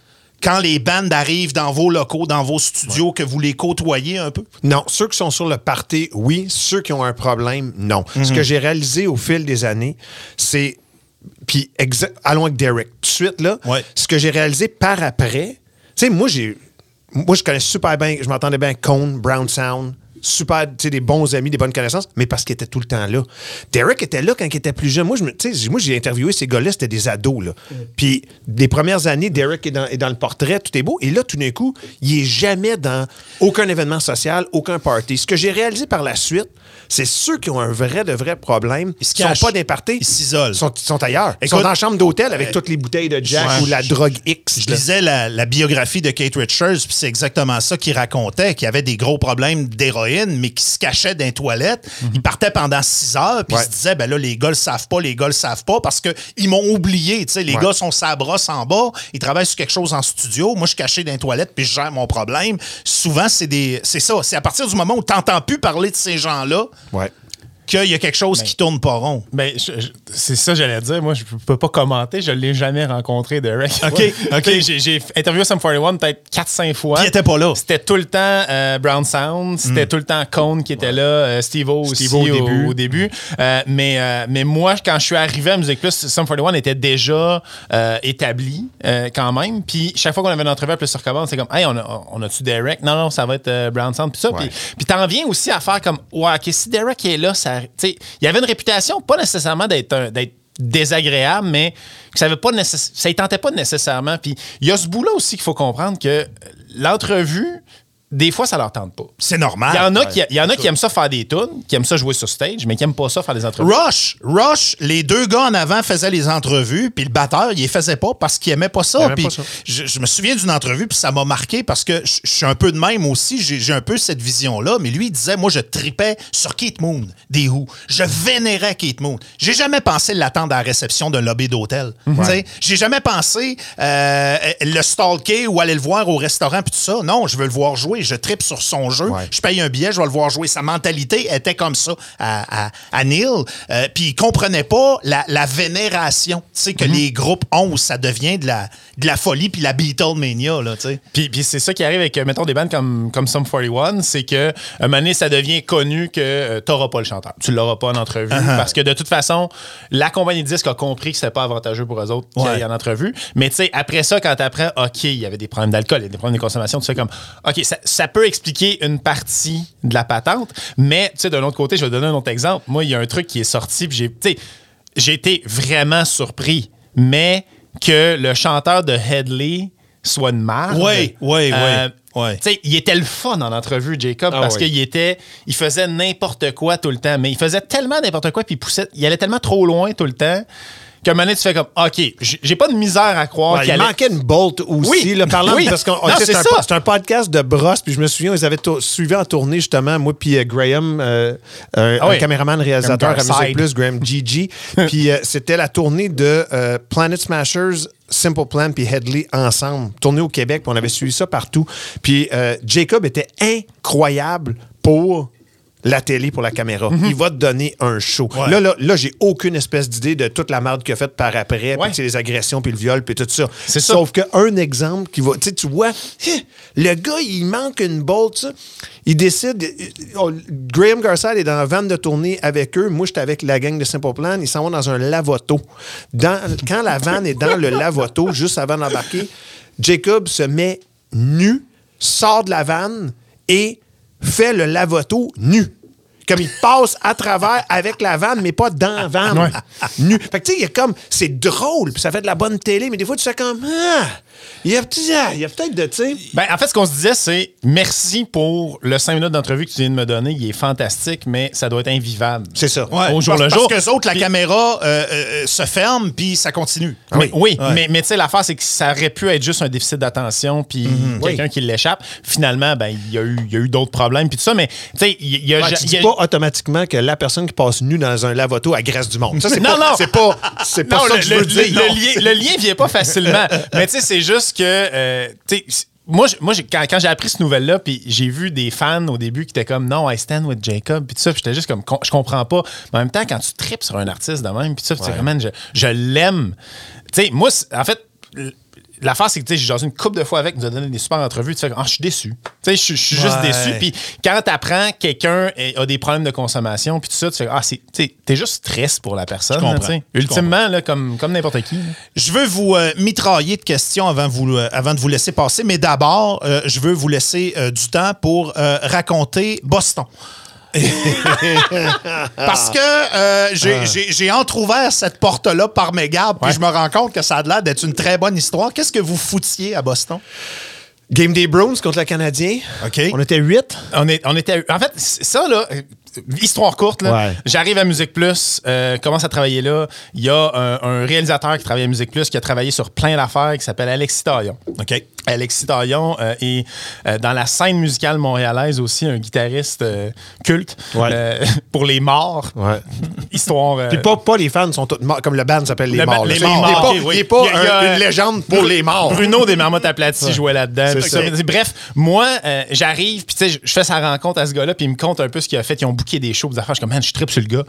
B: Quand les bandes arrivent dans vos locaux, dans vos studios, que vous les côtoyez un peu?
C: Non, ceux qui sont sur le party, oui. Ceux qui ont un problème, non. Ce que j'ai réalisé au fil des années, c'est. Puis, allons avec Derek. Tout de suite, là.
B: Ouais.
C: Ce que j'ai réalisé par après, tu sais, moi, j'ai. Moi, je connais super bien, je m'entendais bien Cone, Brown Sound, super, tu sais, des bons amis, des bonnes connaissances, mais parce qu'il était tout le temps là. Derek était là quand il était plus jeune. Moi, je moi, j'ai interviewé ces gars-là, c'était des ados, là. Puis, les premières années, Derek est dans, est dans le portrait, tout est beau. Et là, tout d'un coup, il est jamais dans aucun événement social, aucun party. Ce que j'ai réalisé par la suite, c'est ceux qui ont un vrai, de vrai problème,
B: Ils
C: qui sont pas des parties.
B: Ils s'isolent.
C: Ils sont, sont ailleurs. Ils sont dans la chambre d'hôtel avec toutes les bouteilles de Jack
B: Ouais.
C: ou la drogue X.
B: Je
C: là.
B: lisais la, la biographie de Kate Richards, puis c'est exactement ça qu'il racontait, qu'il avait des gros problèmes d'héroïne, mais qui se cachait dans les toilettes. Il partait pendant six heures, puis
C: Ouais.
B: il se disait, ben là, les gars le savent pas, les gars le savent pas, parce qu'ils m'ont oublié. Les
C: Ouais.
B: gars sont sa brosse en bas, ils travaillent sur quelque chose en studio. Moi, je suis caché dans les toilettes, puis je gère mon problème. Souvent, c'est des, c'est ça. C'est à partir du moment où tu n'entends plus parler de ces gens-là,
C: Ouais.
B: Qu'il y a quelque chose qui tourne pas rond.
D: Ben, c'est ça que j'allais dire. Moi, je peux pas commenter. Je l'ai jamais rencontré, Derek.
B: OK. OK.
D: J'ai, interviewé Sum 41 peut-être 4-5 fois.
B: Il était pas là.
D: C'était tout le temps euh, Brown Sound. C'était tout le temps Cone qui était là. euh, Steve-O aussi
C: Steve-O au
D: au,
C: début.
D: au début. Euh, mais, euh, mais moi, quand je suis arrivé à Musique Plus, Sum 41 était déjà établi quand même. Puis chaque fois qu'on avait une entrevue à plus sur commande, c'est comme, hey, on, a, on a-tu Derek? Non, non, ça va être Brown Sound. Puis ça. Puis t'en viens aussi à faire comme, ouais, OK, si Derek est là, ça. Il y avait une réputation, pas nécessairement d'être désagréable, mais que ça ne ça y tentait pas nécessairement. Puis il y a ce bout-là aussi qu'il faut comprendre que l'entrevue, des fois, ça leur tente pas.
B: C'est normal.
D: Il y en a, qui, il y en a qui aiment ça faire des tunes, qui aiment ça jouer sur stage, mais qui aiment pas ça faire des entrevues.
B: Rush, Rush, les deux gars en avant faisaient les entrevues, puis le batteur, il les faisait pas parce qu'il aimait pas ça.
C: aimait
B: Puis
C: pas ça.
B: Je, je me souviens d'une entrevue, puis ça m'a marqué parce que je, je suis un peu de même aussi. J'ai un peu cette vision-là, mais lui, il disait, moi, je tripais sur Kate Moon, des Who. Je vénérais Kate Moon. J'ai jamais pensé l'attendre à la réception d'un lobby d'hôtel. Tu sais, J'ai jamais pensé euh, le stalker ou aller le voir au restaurant, puis tout ça. Non, je veux le voir jouer. Je tripe sur son jeu. Je paye un billet, je vais le voir jouer. Sa mentalité était comme ça à, à, à Neil. Euh, puis il comprenait pas la, la vénération que les groupes ont où ça devient de la, de la folie puis la Beatlemania.
D: Puis, c'est ça qui arrive avec, euh, mettons, des bandes comme, comme Sum 41, c'est que un moment donné, ça devient connu que euh, t'auras pas le chanteur. Tu l'auras pas en entrevue. Parce que de toute façon, la compagnie de disques a compris que c'était pas avantageux pour eux autres qu'il
B: Ouais.
D: y ait en entrevue. Mais tu sais, après ça, quand t'apprends, OK, il y avait des problèmes d'alcool, il y a des problèmes de consommation, tu sais comme, OK, ça, ça peut expliquer une partie de la patente. Mais, tu sais, d'un autre côté, je vais donner un autre exemple. Moi, il y a un truc qui est sorti, puis j'ai, été vraiment surpris. Mais que le chanteur de Headley soit une marde.
B: Oui, oui, oui,
D: Euh,
B: oui.
D: tu sais, il était le fun en entrevue, Jacob,
C: Ah
D: parce
C: oui.
D: qu'il était, il faisait n'importe quoi tout le temps, mais il faisait tellement n'importe quoi, puis il poussait, il allait tellement trop loin tout le temps, moment donné, tu fais comme, OK, j'ai pas de misère à croire
C: Ouais,
D: qu'il
C: il
D: allait...
C: manquait une bolt aussi,
D: Oui.
C: là, parlant
D: Oui.
C: parce que
D: c'est
C: un, un podcast de brosse, puis je me souviens, ils avaient suivi en tournée justement, moi puis euh, Graham, euh, un,
D: Ah oui.
C: un caméraman réalisateur à
D: Comme
C: Musique. Plus, Graham Gigi, puis euh, c'était la tournée de euh, Planet Smashers. Simple Plan puis Headley ensemble, tournée au Québec, puis on avait suivi ça partout. Puis euh, Jacob était incroyable pour la télé, pour la caméra.
D: Mhm.
C: Il va te donner un show.
B: Ouais.
C: Là, là, là j'ai aucune espèce d'idée de toute la merde qu'il a faite par après, puis les agressions, puis le viol, puis tout ça.
D: C'est.
C: Sauf qu'un exemple qui va. Tu tu vois, hein, le gars, il manque une bolt, ça. Il décide. euh, oh, Graham Garside est dans la van de tournée avec eux. Moi, j'étais avec la gang de Simple Plan. Ils s'en vont dans un lavoto. Dans, quand la van est dans le lavoto, juste avant d'embarquer, Jacob se met nu, sort de la vanne et fait le lavoto nu. Comme il passe à travers avec la vanne, mais pas dans la vanne. Nu. Fait que tu sais, il y a comme. C'est drôle, puis ça fait de la bonne télé, mais des fois, tu fais comme. Ah, il y a, ah, a peut-être de. Tu sais.
D: Ben, en fait, ce qu'on se disait, c'est merci pour le 5 minutes d'entrevue que tu viens de me donner. Il est fantastique, mais ça doit être invivable.
C: C'est ça.
B: Ouais,
D: Au jour
B: parce,
D: le jour.
B: Parce que autres, la caméra euh, euh, se ferme, puis ça continue.
D: Oui, oui,
B: Ouais.
D: mais, mais tu sais, l'affaire, c'est que ça aurait pu être juste un déficit d'attention, puis
B: Mhm.
D: quelqu'un qui l'échappe. Finalement, ben, il y a eu, il y a eu d'autres problèmes, puis tout ça, mais tu sais, il y a.
C: Ouais,
D: y a-
C: tu dis pas automatiquement que la personne qui passe nue dans un lavoto agresse du monde. Ça, c'est
D: Non,
C: pas,
D: non.
C: C'est pas, c'est pas
D: non,
C: ça
D: le,
C: que je veux
D: le-
C: dire.
D: le lien, le lien vient pas facilement. Mais tu sais, c'est juste que. euh, moi, moi j'ai- quand, quand j'ai appris cette nouvelle-là, puis j'ai vu des fans au début qui étaient comme non, I stand with Jacob, puis tout ça, puis j'étais juste comme com- je comprends pas. Mais en même temps, quand tu tripes sur un artiste de même, puis tout ça, tu sais, je, je l'aime. Tu sais, moi, en fait, l'affaire, c'est que tu sais, j'ai jasé une couple de fois avec, il nous a donné des super entrevues, tu fais ah, je suis déçu. Tu sais, je suis- juste
B: Ouais.
D: déçu. Puis quand t'apprends que quelqu'un a des problèmes de consommation, puis tout ça, tu fais, ah, c'est, tu sais, t'es juste triste pour la personne.
B: Je comprends.
D: Ultimement, là, comme, comme n'importe qui. là.
B: Je veux vous euh, mitrailler de questions avant, vous, euh, avant de vous laisser passer, mais d'abord, euh, je veux vous laisser du temps pour raconter Boston. Parce que euh, j'ai j'ai- entrouvert cette porte-là par mégarde, puis
D: Ouais.
B: je me rends compte que ça a l'air d'être une très bonne histoire. Qu'est-ce que vous foutiez à Boston?
C: Game des Browns contre le Canadien.
B: OK.
C: On était 8.
D: On, est, on était. En fait, ça, là, euh, histoire courte, là.
C: Ouais.
D: J'arrive à Musique Plus, euh, commence à travailler là. Il y a un, un réalisateur qui travaille à Musique Plus qui a travaillé sur plein d'affaires qui s'appelle Alexis Taillon.
B: OK.
D: Alexis Taillon euh, est euh, dans la scène musicale montréalaise aussi un guitariste euh, culte
C: Ouais.
D: euh, pour les morts.
C: Ouais.
D: histoire.
C: Puis pas, pas les fans sont tous morts, comme le band s'appelle Les
D: Le
C: Morts.
D: Les
C: Il n'est pas,
D: ok, oui.
C: il est pas
D: Il a-
C: un- une légende pour les morts.
D: Bruno des Marmottes aplatis jouait là-dedans. Bref, moi, j'arrive, puis tu sais, je- fais sa rencontre à ce gars-là, puis il me compte un peu ce qu'il a fait. Ils ont booké des shows, des affaires. Je suis comme, man, je tripe sur le gars.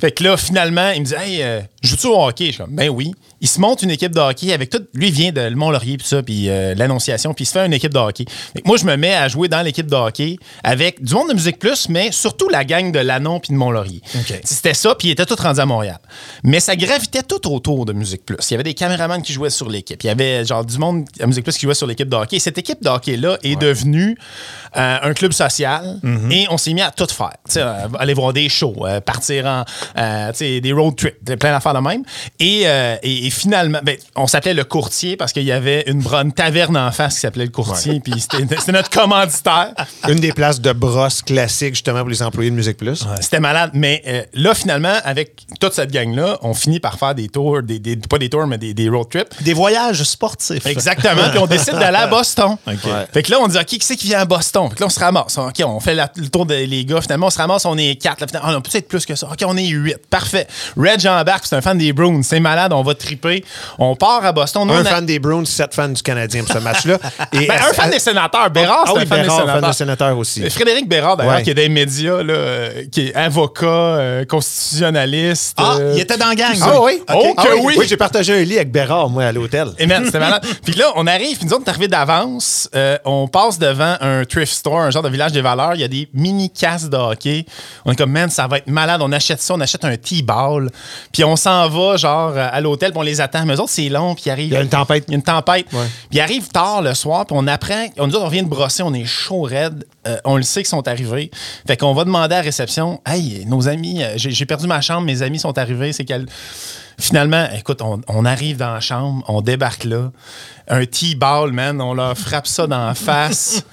D: Fait que là, finalement, il me dit, hey, joues-tu au hockey? Je suis comme, ben oui. Il se monte une équipe de hockey avec tout. Lui, vient de Le Mont-Laurier, puis ça, puis euh, l'Annonciation, puis il se fait une équipe de hockey. Moi, je me mets à jouer dans l'équipe de hockey avec du monde de Musique Plus, mais surtout la gang de Lannon puis de Mont-Laurier. C'était ça, puis ils étaient tous rendus à Montréal. Mais ça gravitait tout autour de Musique Plus. Il y avait des caméramans qui jouaient sur l'équipe. Il y avait genre du monde à Musique Plus qui jouait sur l'équipe de hockey. Et cette équipe de hockey-là est devenue euh, un club social et on s'est mis à tout faire. Euh, aller voir des shows, euh, partir en euh, des road trips, plein d'affaires de même. Et, et, et finalement, ben, on s'appelait le courtier parce qu'il y avait une, une taverne en face qui s'appelait le courtier. Puis c'était notre commanditaire.
C: Une des places de brosse classiques, justement, pour les employés de Musique Plus.
D: C'était malade. Mais là, finalement, avec toute cette gang-là, on finit par faire des tours, des, des- pas des tours, mais des, des road trips.
B: Des voyages sportifs.
D: Exactement. Puis on décide d'aller à Boston.
B: Ouais.
D: Fait que là, on dit, OK, qui c'est qui vient à Boston? Que là, on se ramasse. OK, on fait la- le tour des gars. Finalement, on se ramasse, on est quatre. Là, finalement, ah, on peut être plus que ça. OK, on est huit. Parfait. Red embarque, c'est un fan des Bruins. C'est malade, on va triper. On part à Boston. Nous,
C: Un
D: on a-
C: fan des Browns, sept fans du Canadien pour ce match-là. Et
D: Ben, un fan des sénateurs. Bérard,
C: Ah
D: c'est
C: oui,
D: un fan des sénateurs.
C: fan des sénateurs aussi.
D: Frédéric Bérard, d'ailleurs,
C: Ouais.
D: qui est des médias, là, euh, qui est avocat, euh, constitutionnaliste.
B: Ah,
D: euh,
B: il était dans la gang.
C: Ah oui?
D: Oh,
C: Ah
D: que
C: oui,
D: oui.
C: Oui, j'ai partagé un lit avec Bérard, moi, à l'hôtel.
D: Et c'était malade. puis là, on arrive, puis nous autres, on est arrivés d'avance. euh, on passe devant un thrift store, un genre de village des valeurs. Il y a des mini casses de hockey. On est comme, man, ça va être malade. On achète ça, on achète un T-ball. Puis on s'en va, genre, à l'hôtel, puis on les attend. Mais eux autres, c'est long, puis ils arrivent.
C: Il y a une tempête.
D: Il y a une tempête.
C: Ouais.
D: Puis ils arrivent tard le soir, puis on apprend. On nous dit, on vient de brosser, on est chaud raide. Euh, on le sait qu'ils sont arrivés. Fait qu'on va demander à la réception, hey, nos amis, euh, j'ai j'ai perdu ma chambre, mes amis sont arrivés, c'est qu'elle. Finalement, écoute, on, on arrive dans la chambre, on débarque là. Un T-ball, man, on leur frappe ça dans la face.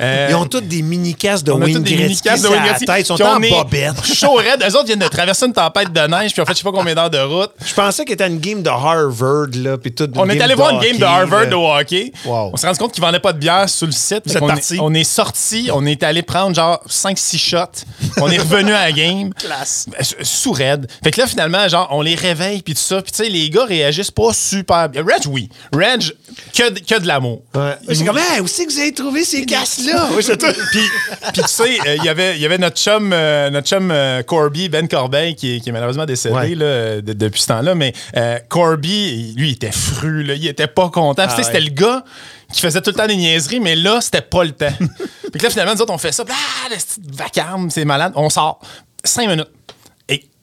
D: Euh,
C: Ils ont toutes des mini-casses de
D: on
C: Wayne
D: tous des
C: Gretzky
D: de Wayne
C: la tête. Ils sont
D: on
C: en bobette.
D: Chaud raide. Eux autres viennent de traverser une tempête de neige, puis on fait je sais pas combien d'heures de route.
C: Je pensais qu'il était une game de Harvard, là, puis tout.
D: On est allé voir une game de Harvard
C: au
D: hockey.
C: Wow.
D: On s'est rendu compte qu'ils vendaient pas de bière sur le site.
B: Vous êtes
D: qu'on
B: partis?
D: est- On est sorti, on est allé prendre genre 5-6 shots. On est revenu à la game.
B: Classe.
D: Sou- Sous raide. Fait que là, finalement, genre, on les réveille, puis tout ça. Puis tu sais, les gars réagissent pas super bien. Reg, oui. Reg, que, de- que de l'amour.
C: C'est comme, hey, où c'est que vous avez trouvé ces casses-là? Oui, c'est tout.
D: Puis, puis tu sais, euh, il y avait- il y avait notre chum, euh, notre chum euh, Corby, Ben Corbeil, qui est, qui est malheureusement décédé
C: Ouais.
D: là, de- depuis ce temps-là. Mais euh, Corby, lui, il était fru, là, il était pas content. Puis, tu sais,
C: Ah ouais.
D: C'était le gars qui faisait tout le temps des niaiseries, mais là, c'était pas le temps. puis là, finalement, nous autres, on fait ça. Ah, petit vacarme, c'est malade. On sort. Cinq minutes.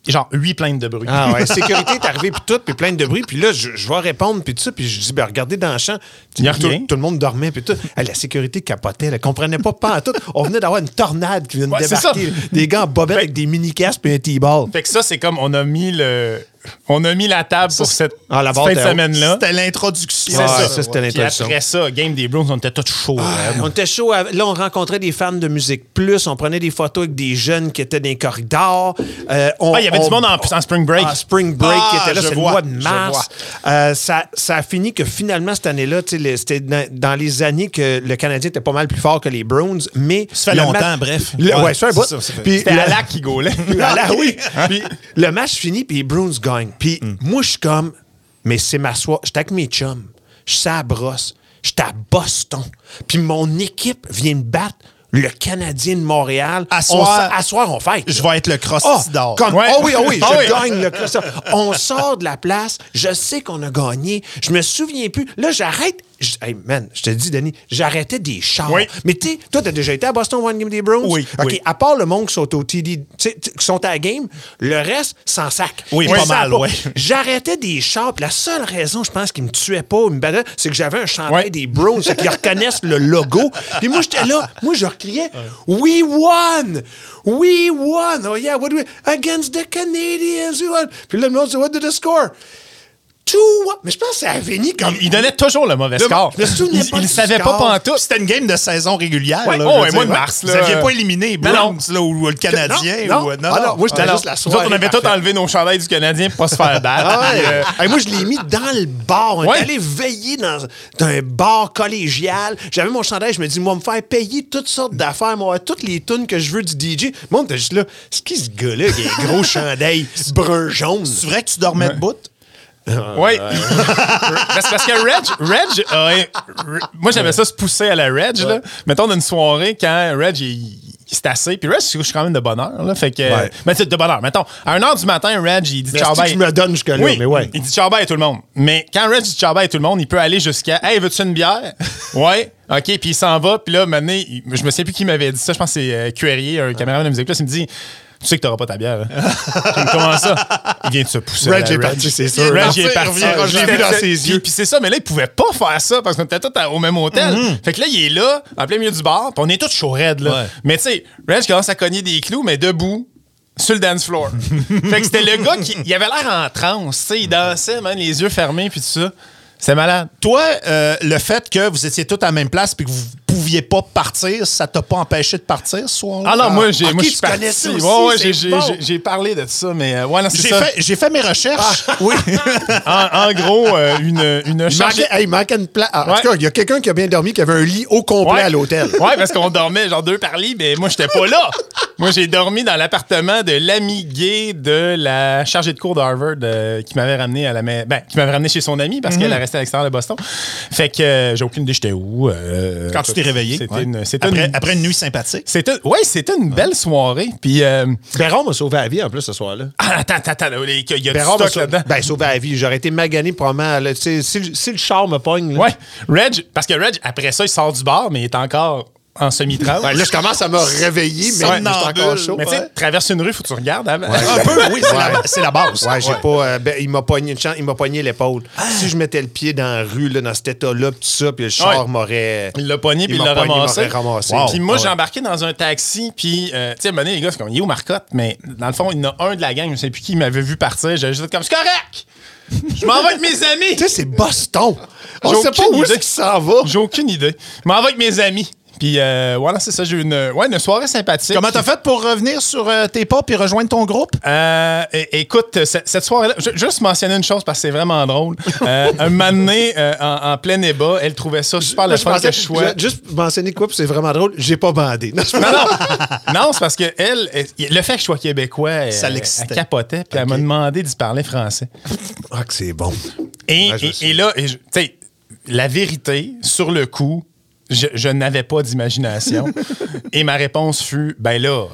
D: Genre, huit plaintes de bruit.
C: Ah ouais, sécurité est arrivée, puis tout, puis plein de bruit. Puis là, je, je vais répondre, puis tout ça. Puis je dis, ben regardez dans le champ.
D: Il y a
C: tout,
D: rien.
C: tout le monde dormait, puis tout. Ah, la sécurité capotait, elle comprenait pas pas en tout. On venait d'avoir une tornade qui vient de
D: Ouais,
C: débarquer. Des gars en bobette avec des mini-casses puis un T-ball.
D: Fait que ça, c'est comme on a mis le. On a mis la table pour cette
C: Ah, la
D: semaine-là.
B: C'était l'introduction.
D: C'est ça.
C: ça, c'était l'introduction.
D: après ça, Game des Browns, on était tous chauds.
C: Ah,
D: raide.
C: On était chaud. à- Là, on rencontrait des fans de musique plus. On prenait des photos avec des jeunes qui étaient dans les corridors. Euh, on-
D: Ah, il y avait
C: on-
D: du monde en, en spring break.
C: Ah, Spring Break
B: Ah,
C: qui était là, c'est le mois de mars. Euh, ça, ça a fini que finalement, cette année-là, c'était dans, dans les années que le Canadien était pas mal plus fort que les Browns, mais...
B: Ça fait longtemps, bref.
C: Le-
B: Ouais,
C: ouais, fait un
B: c'est
C: bout.
D: C'était Alak qui gaulait.
C: Ah là, oui. Puis le match finit, puis les Bruins gagnent. Puis moi, je suis comme, mais c'est ma soirée. J'étais avec mes chums. Je suis à brosse. J'étais à Boston. Puis mon équipe vient me battre. Le Canadien de Montréal.
B: À
C: On
B: soir-
C: s- à soir, on fête.
B: Je vais être le
C: Oh,
B: cross d'or.
C: comme,
D: Ouais.
C: oh oui, oh oui, je
D: oui.
C: gagne le cross. On sort de la place. Je sais qu'on a gagné. Je me souviens plus. Là, j'arrête. Je- Hey, man, je te dis, Denis, j'arrêtais des chars.
D: Oui.
C: Mais tu sais, toi, t'as déjà été à Boston One Game des Browns?
B: Oui,
C: OK,
B: oui.
C: à part le monde qui sont au TD, qui sont à la game, le reste, sans sac.
B: Oui, pas mal, ouais.
C: J'arrêtais des chars. puis La seule raison, je pense, qu'ils me tuaient pas, ils me battaient, c'est que j'avais un chandail des Browns, c'est qu'ils reconnaissent le logo. Puis moi, j'étais là. Moi, je recriais We won! We won! Oh yeah, what do we... Against the Canadians, we won! Puis là, le monde dit What did the score? Mais je pense que c'est Aveni comme.
D: Il, il donnait toujours le mauvais
C: Le-
D: score.
C: je me souviens
D: il
C: pas
D: il savait pas pantoute.
B: C'était une game de saison régulière.
D: Ouais.
B: là,
D: Oh, ouais, mois de mars,
B: Vous n'aviez pas éliminé. Browns là, ou le Canadien.
C: Non,
B: ou,
C: non. Ah non, moi, j'étais
B: Ah,
C: juste la
D: Nous autres,
C: soirée.
D: on avait tous
C: parfaite.
D: enlevé nos chandails du Canadien pour pas se faire battre.
C: Ah ouais.
D: Euh,
C: Hey, moi, je l'ai mis dans le bar. On
D: Ouais.
C: est allé veiller dans, dans un bar collégial. J'avais mon chandail. Je me dis, moi, me faire payer toutes sortes d'affaires. Moi, toutes les tunes que je veux du DJ. Moi, on était juste là. C'est qui ce gars-là qui a un gros chandail brun-jaune?
B: C'est vrai que tu dormais debout?
D: Oui. parce, parce que Reg, Reg moi j'avais ça se pousser à la Reg. Là. Mettons d'une soirée quand Reg il, s'est assis. Puis Reg, je suis quand même de bonne heure. Là, fait que,
C: Ouais.
D: mais c'est de bonne heure. Mettons, à 1h du matin, Reg, il dit ciao bye.
C: tu me donnes jusque-là?
D: Oui,
C: Mais ouais.
D: il dit ciao bye à tout le monde. Mais quand Reg dit ciao bye à tout le monde, il peut aller jusqu'à Hey, veux-tu une bière? ouais. OK, puis il s'en va. Puis là, maintenant, je me sais plus qui m'avait dit ça. Je pense que c'est euh, Cuerrier, un caméraman de musique. Là, il me dit Tu sais que t'auras pas ta bière. hein? Comment ça? Il vient de se pousser.
C: Reg est parti, c'est sûr.
D: Reg est parti. Je l'ai vu dans
B: Puis-
D: ses yeux. Puis c'est ça, mais là, il pouvait pas faire ça parce qu'on était tous au même hôtel. Fait que là, il est là, en plein milieu du bar, puis on est tous chaud raide, là.
B: Ouais.
D: Mais tu sais, Reg commence à cogner des clous, mais debout. Sur le dance floor. fait que c'était le gars qui il avait l'air en transe, tu sais, il dansait, man, les yeux fermés, puis tout ça. C'est malade.
B: Toi, euh, le fait que vous étiez tous à la même place et que vous pouviez pas partir, ça t'a pas empêché de partir ce soir-là?
D: Ah non, moi, j'ai,
C: ok,
D: moi, je
C: tu
D: suis parti.
C: connais ça aussi,
D: Ouais, ouais,
C: c'est
D: j'ai, j'ai-
C: bon.
D: parlé de ça, mais euh, ouais,
B: J'ai
D: ça.
B: fait, j'ai fait mes recherches. Oui.
D: En, en gros, euh, une, une
C: Il manquait, hey, il manquait une place. En tout cas, il y a quelqu'un qui a bien dormi, qui avait un lit au complet à l'hôtel.
D: Ouais, parce qu'on dormait genre deux par lit, mais moi, j'étais pas là. moi, j'ai dormi dans l'appartement de l'ami gay de la chargée de cours d'Harvard euh, qui m'avait ramené à la ma- ben, qui m'avait ramené chez son ami parce qu'elle est restée à l'extérieur de Boston. Fait que j'ai aucune idée j'étais où.
B: Quand tu t'es réveillé.
D: C'était
B: ouais.
D: une, c'était
B: après,
D: une-
B: après une nuit sympathique.
D: c'était, ouais, c'était une belle soirée. Puis, euh,
C: Béron m'a sauvé la vie en plus ce soir-là.
D: ah, attends, attends, attends, il y a, a du stock là-dedans.
C: ben, sauvé la vie. J'aurais été magané probablement. là, tu sais, si, le- si le char me pogne. là.
D: Ouais, Reg, parce que Reg, après ça, il sort du bar, mais il est encore en semi-transe.
C: Ouais, là, je commence à me réveiller, mais
B: Ouais.
C: encore chaud.
D: mais tu sais, traverse une rue, faut que tu regardes avant.
B: Un peu, oui, c'est la, base.
C: Ouais, j'ai pas. euh, ben, il m'a pogné une chance, il m'a pogné l'épaule. Si je mettais le pied dans la rue, là, dans cet état-là, pis tout ça, puis le char
D: Ouais.
C: m'aurait.
D: Il l'a pogné puis il l'a ramassé.
C: ramassé.
B: Wow.
D: Puis moi,
C: Ah
D: j'ai embarqué dans un taxi, puis, euh, tu sais, à un moment donné, les gars, c'est comme, il est où Marcotte? Mais dans le fond, il y en a un de la gang, je ne sais plus qui m'avait vu partir. J'avais juste comme, c'est correct! Je m'en vais avec mes amis!
C: Tu sais, c'est Boston. On
D: J'ai
C: sait pas
D: aucune
C: où
D: idée.
C: est-ce qu'il s'en va.
D: J'ai aucune idée. Je m'en vais avec mes amis. Puis euh, voilà, c'est ça, j'ai eu une, ouais, une soirée sympathique.
B: Comment t'as fait pour revenir sur euh, tes pas et rejoindre ton groupe?
D: Euh, écoute, ce- cette soirée-là, je- juste mentionner une chose parce que c'est vraiment drôle. Euh, un moment donné, euh, en, en plein ébat, elle trouvait ça super le fun que je sois.
C: Juste mentionner quoi, puis c'est vraiment drôle. J'ai pas bandé. Non,
D: Non, non. Non, c'est parce que elle, elle- le fait que je sois québécois, elle,
B: Ça
D: elle
B: l'excitait.
D: capotait, puis elle m'a demandé d'y parler français.
C: Ah, que c'est bon.
D: Et,
C: Ouais,
D: et- là, tu sais, la vérité, sur le coup, je, je n'avais pas d'imagination. et ma réponse fut, ben là,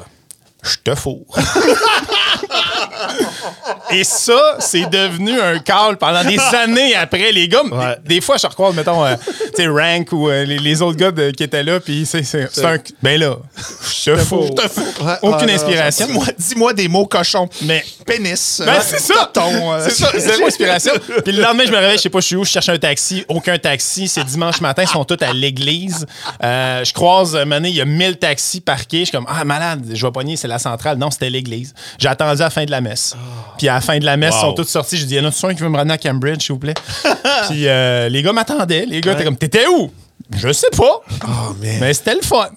D: je te fourre. Et ça, c'est devenu un call pendant des années après. Les gars,
C: Ouais.
D: des, des fois, je recroise, mettons, euh, tu sais, Rank ou euh, les, les autres gars de- qui étaient là, puis c'est un. Ben là, je te fourre.
B: Je te.
C: Ouais,
D: Aucune inspiration.
B: Dis-moi, des mots cochons.
D: Mais
B: Pénis.
D: ben,
B: euh,
D: c'est ça!
B: Euh,
D: c'est ça, zéro inspiration. Puis le lendemain, je me réveille, je sais pas, je suis où, je cherche un taxi, aucun taxi. C'est dimanche matin, ils sont tous à l'église. Euh, je croise, euh, mané, il y a 1000 taxis parqués. Je suis comme, ah, malade, je vais pogner, c'est la centrale. Non, c'était l'église. J'ai attendu à la fin de la messe. Puis à la fin de la messe, ils sont tous sortis. J'ai dit, il y en a un qui veut me ramener à Cambridge, s'il vous plaît? Puis euh, les gars m'attendaient. Les gars étaient comme, t'étais où? Je sais pas.
C: Oh, man.
D: Mais c'était le fun.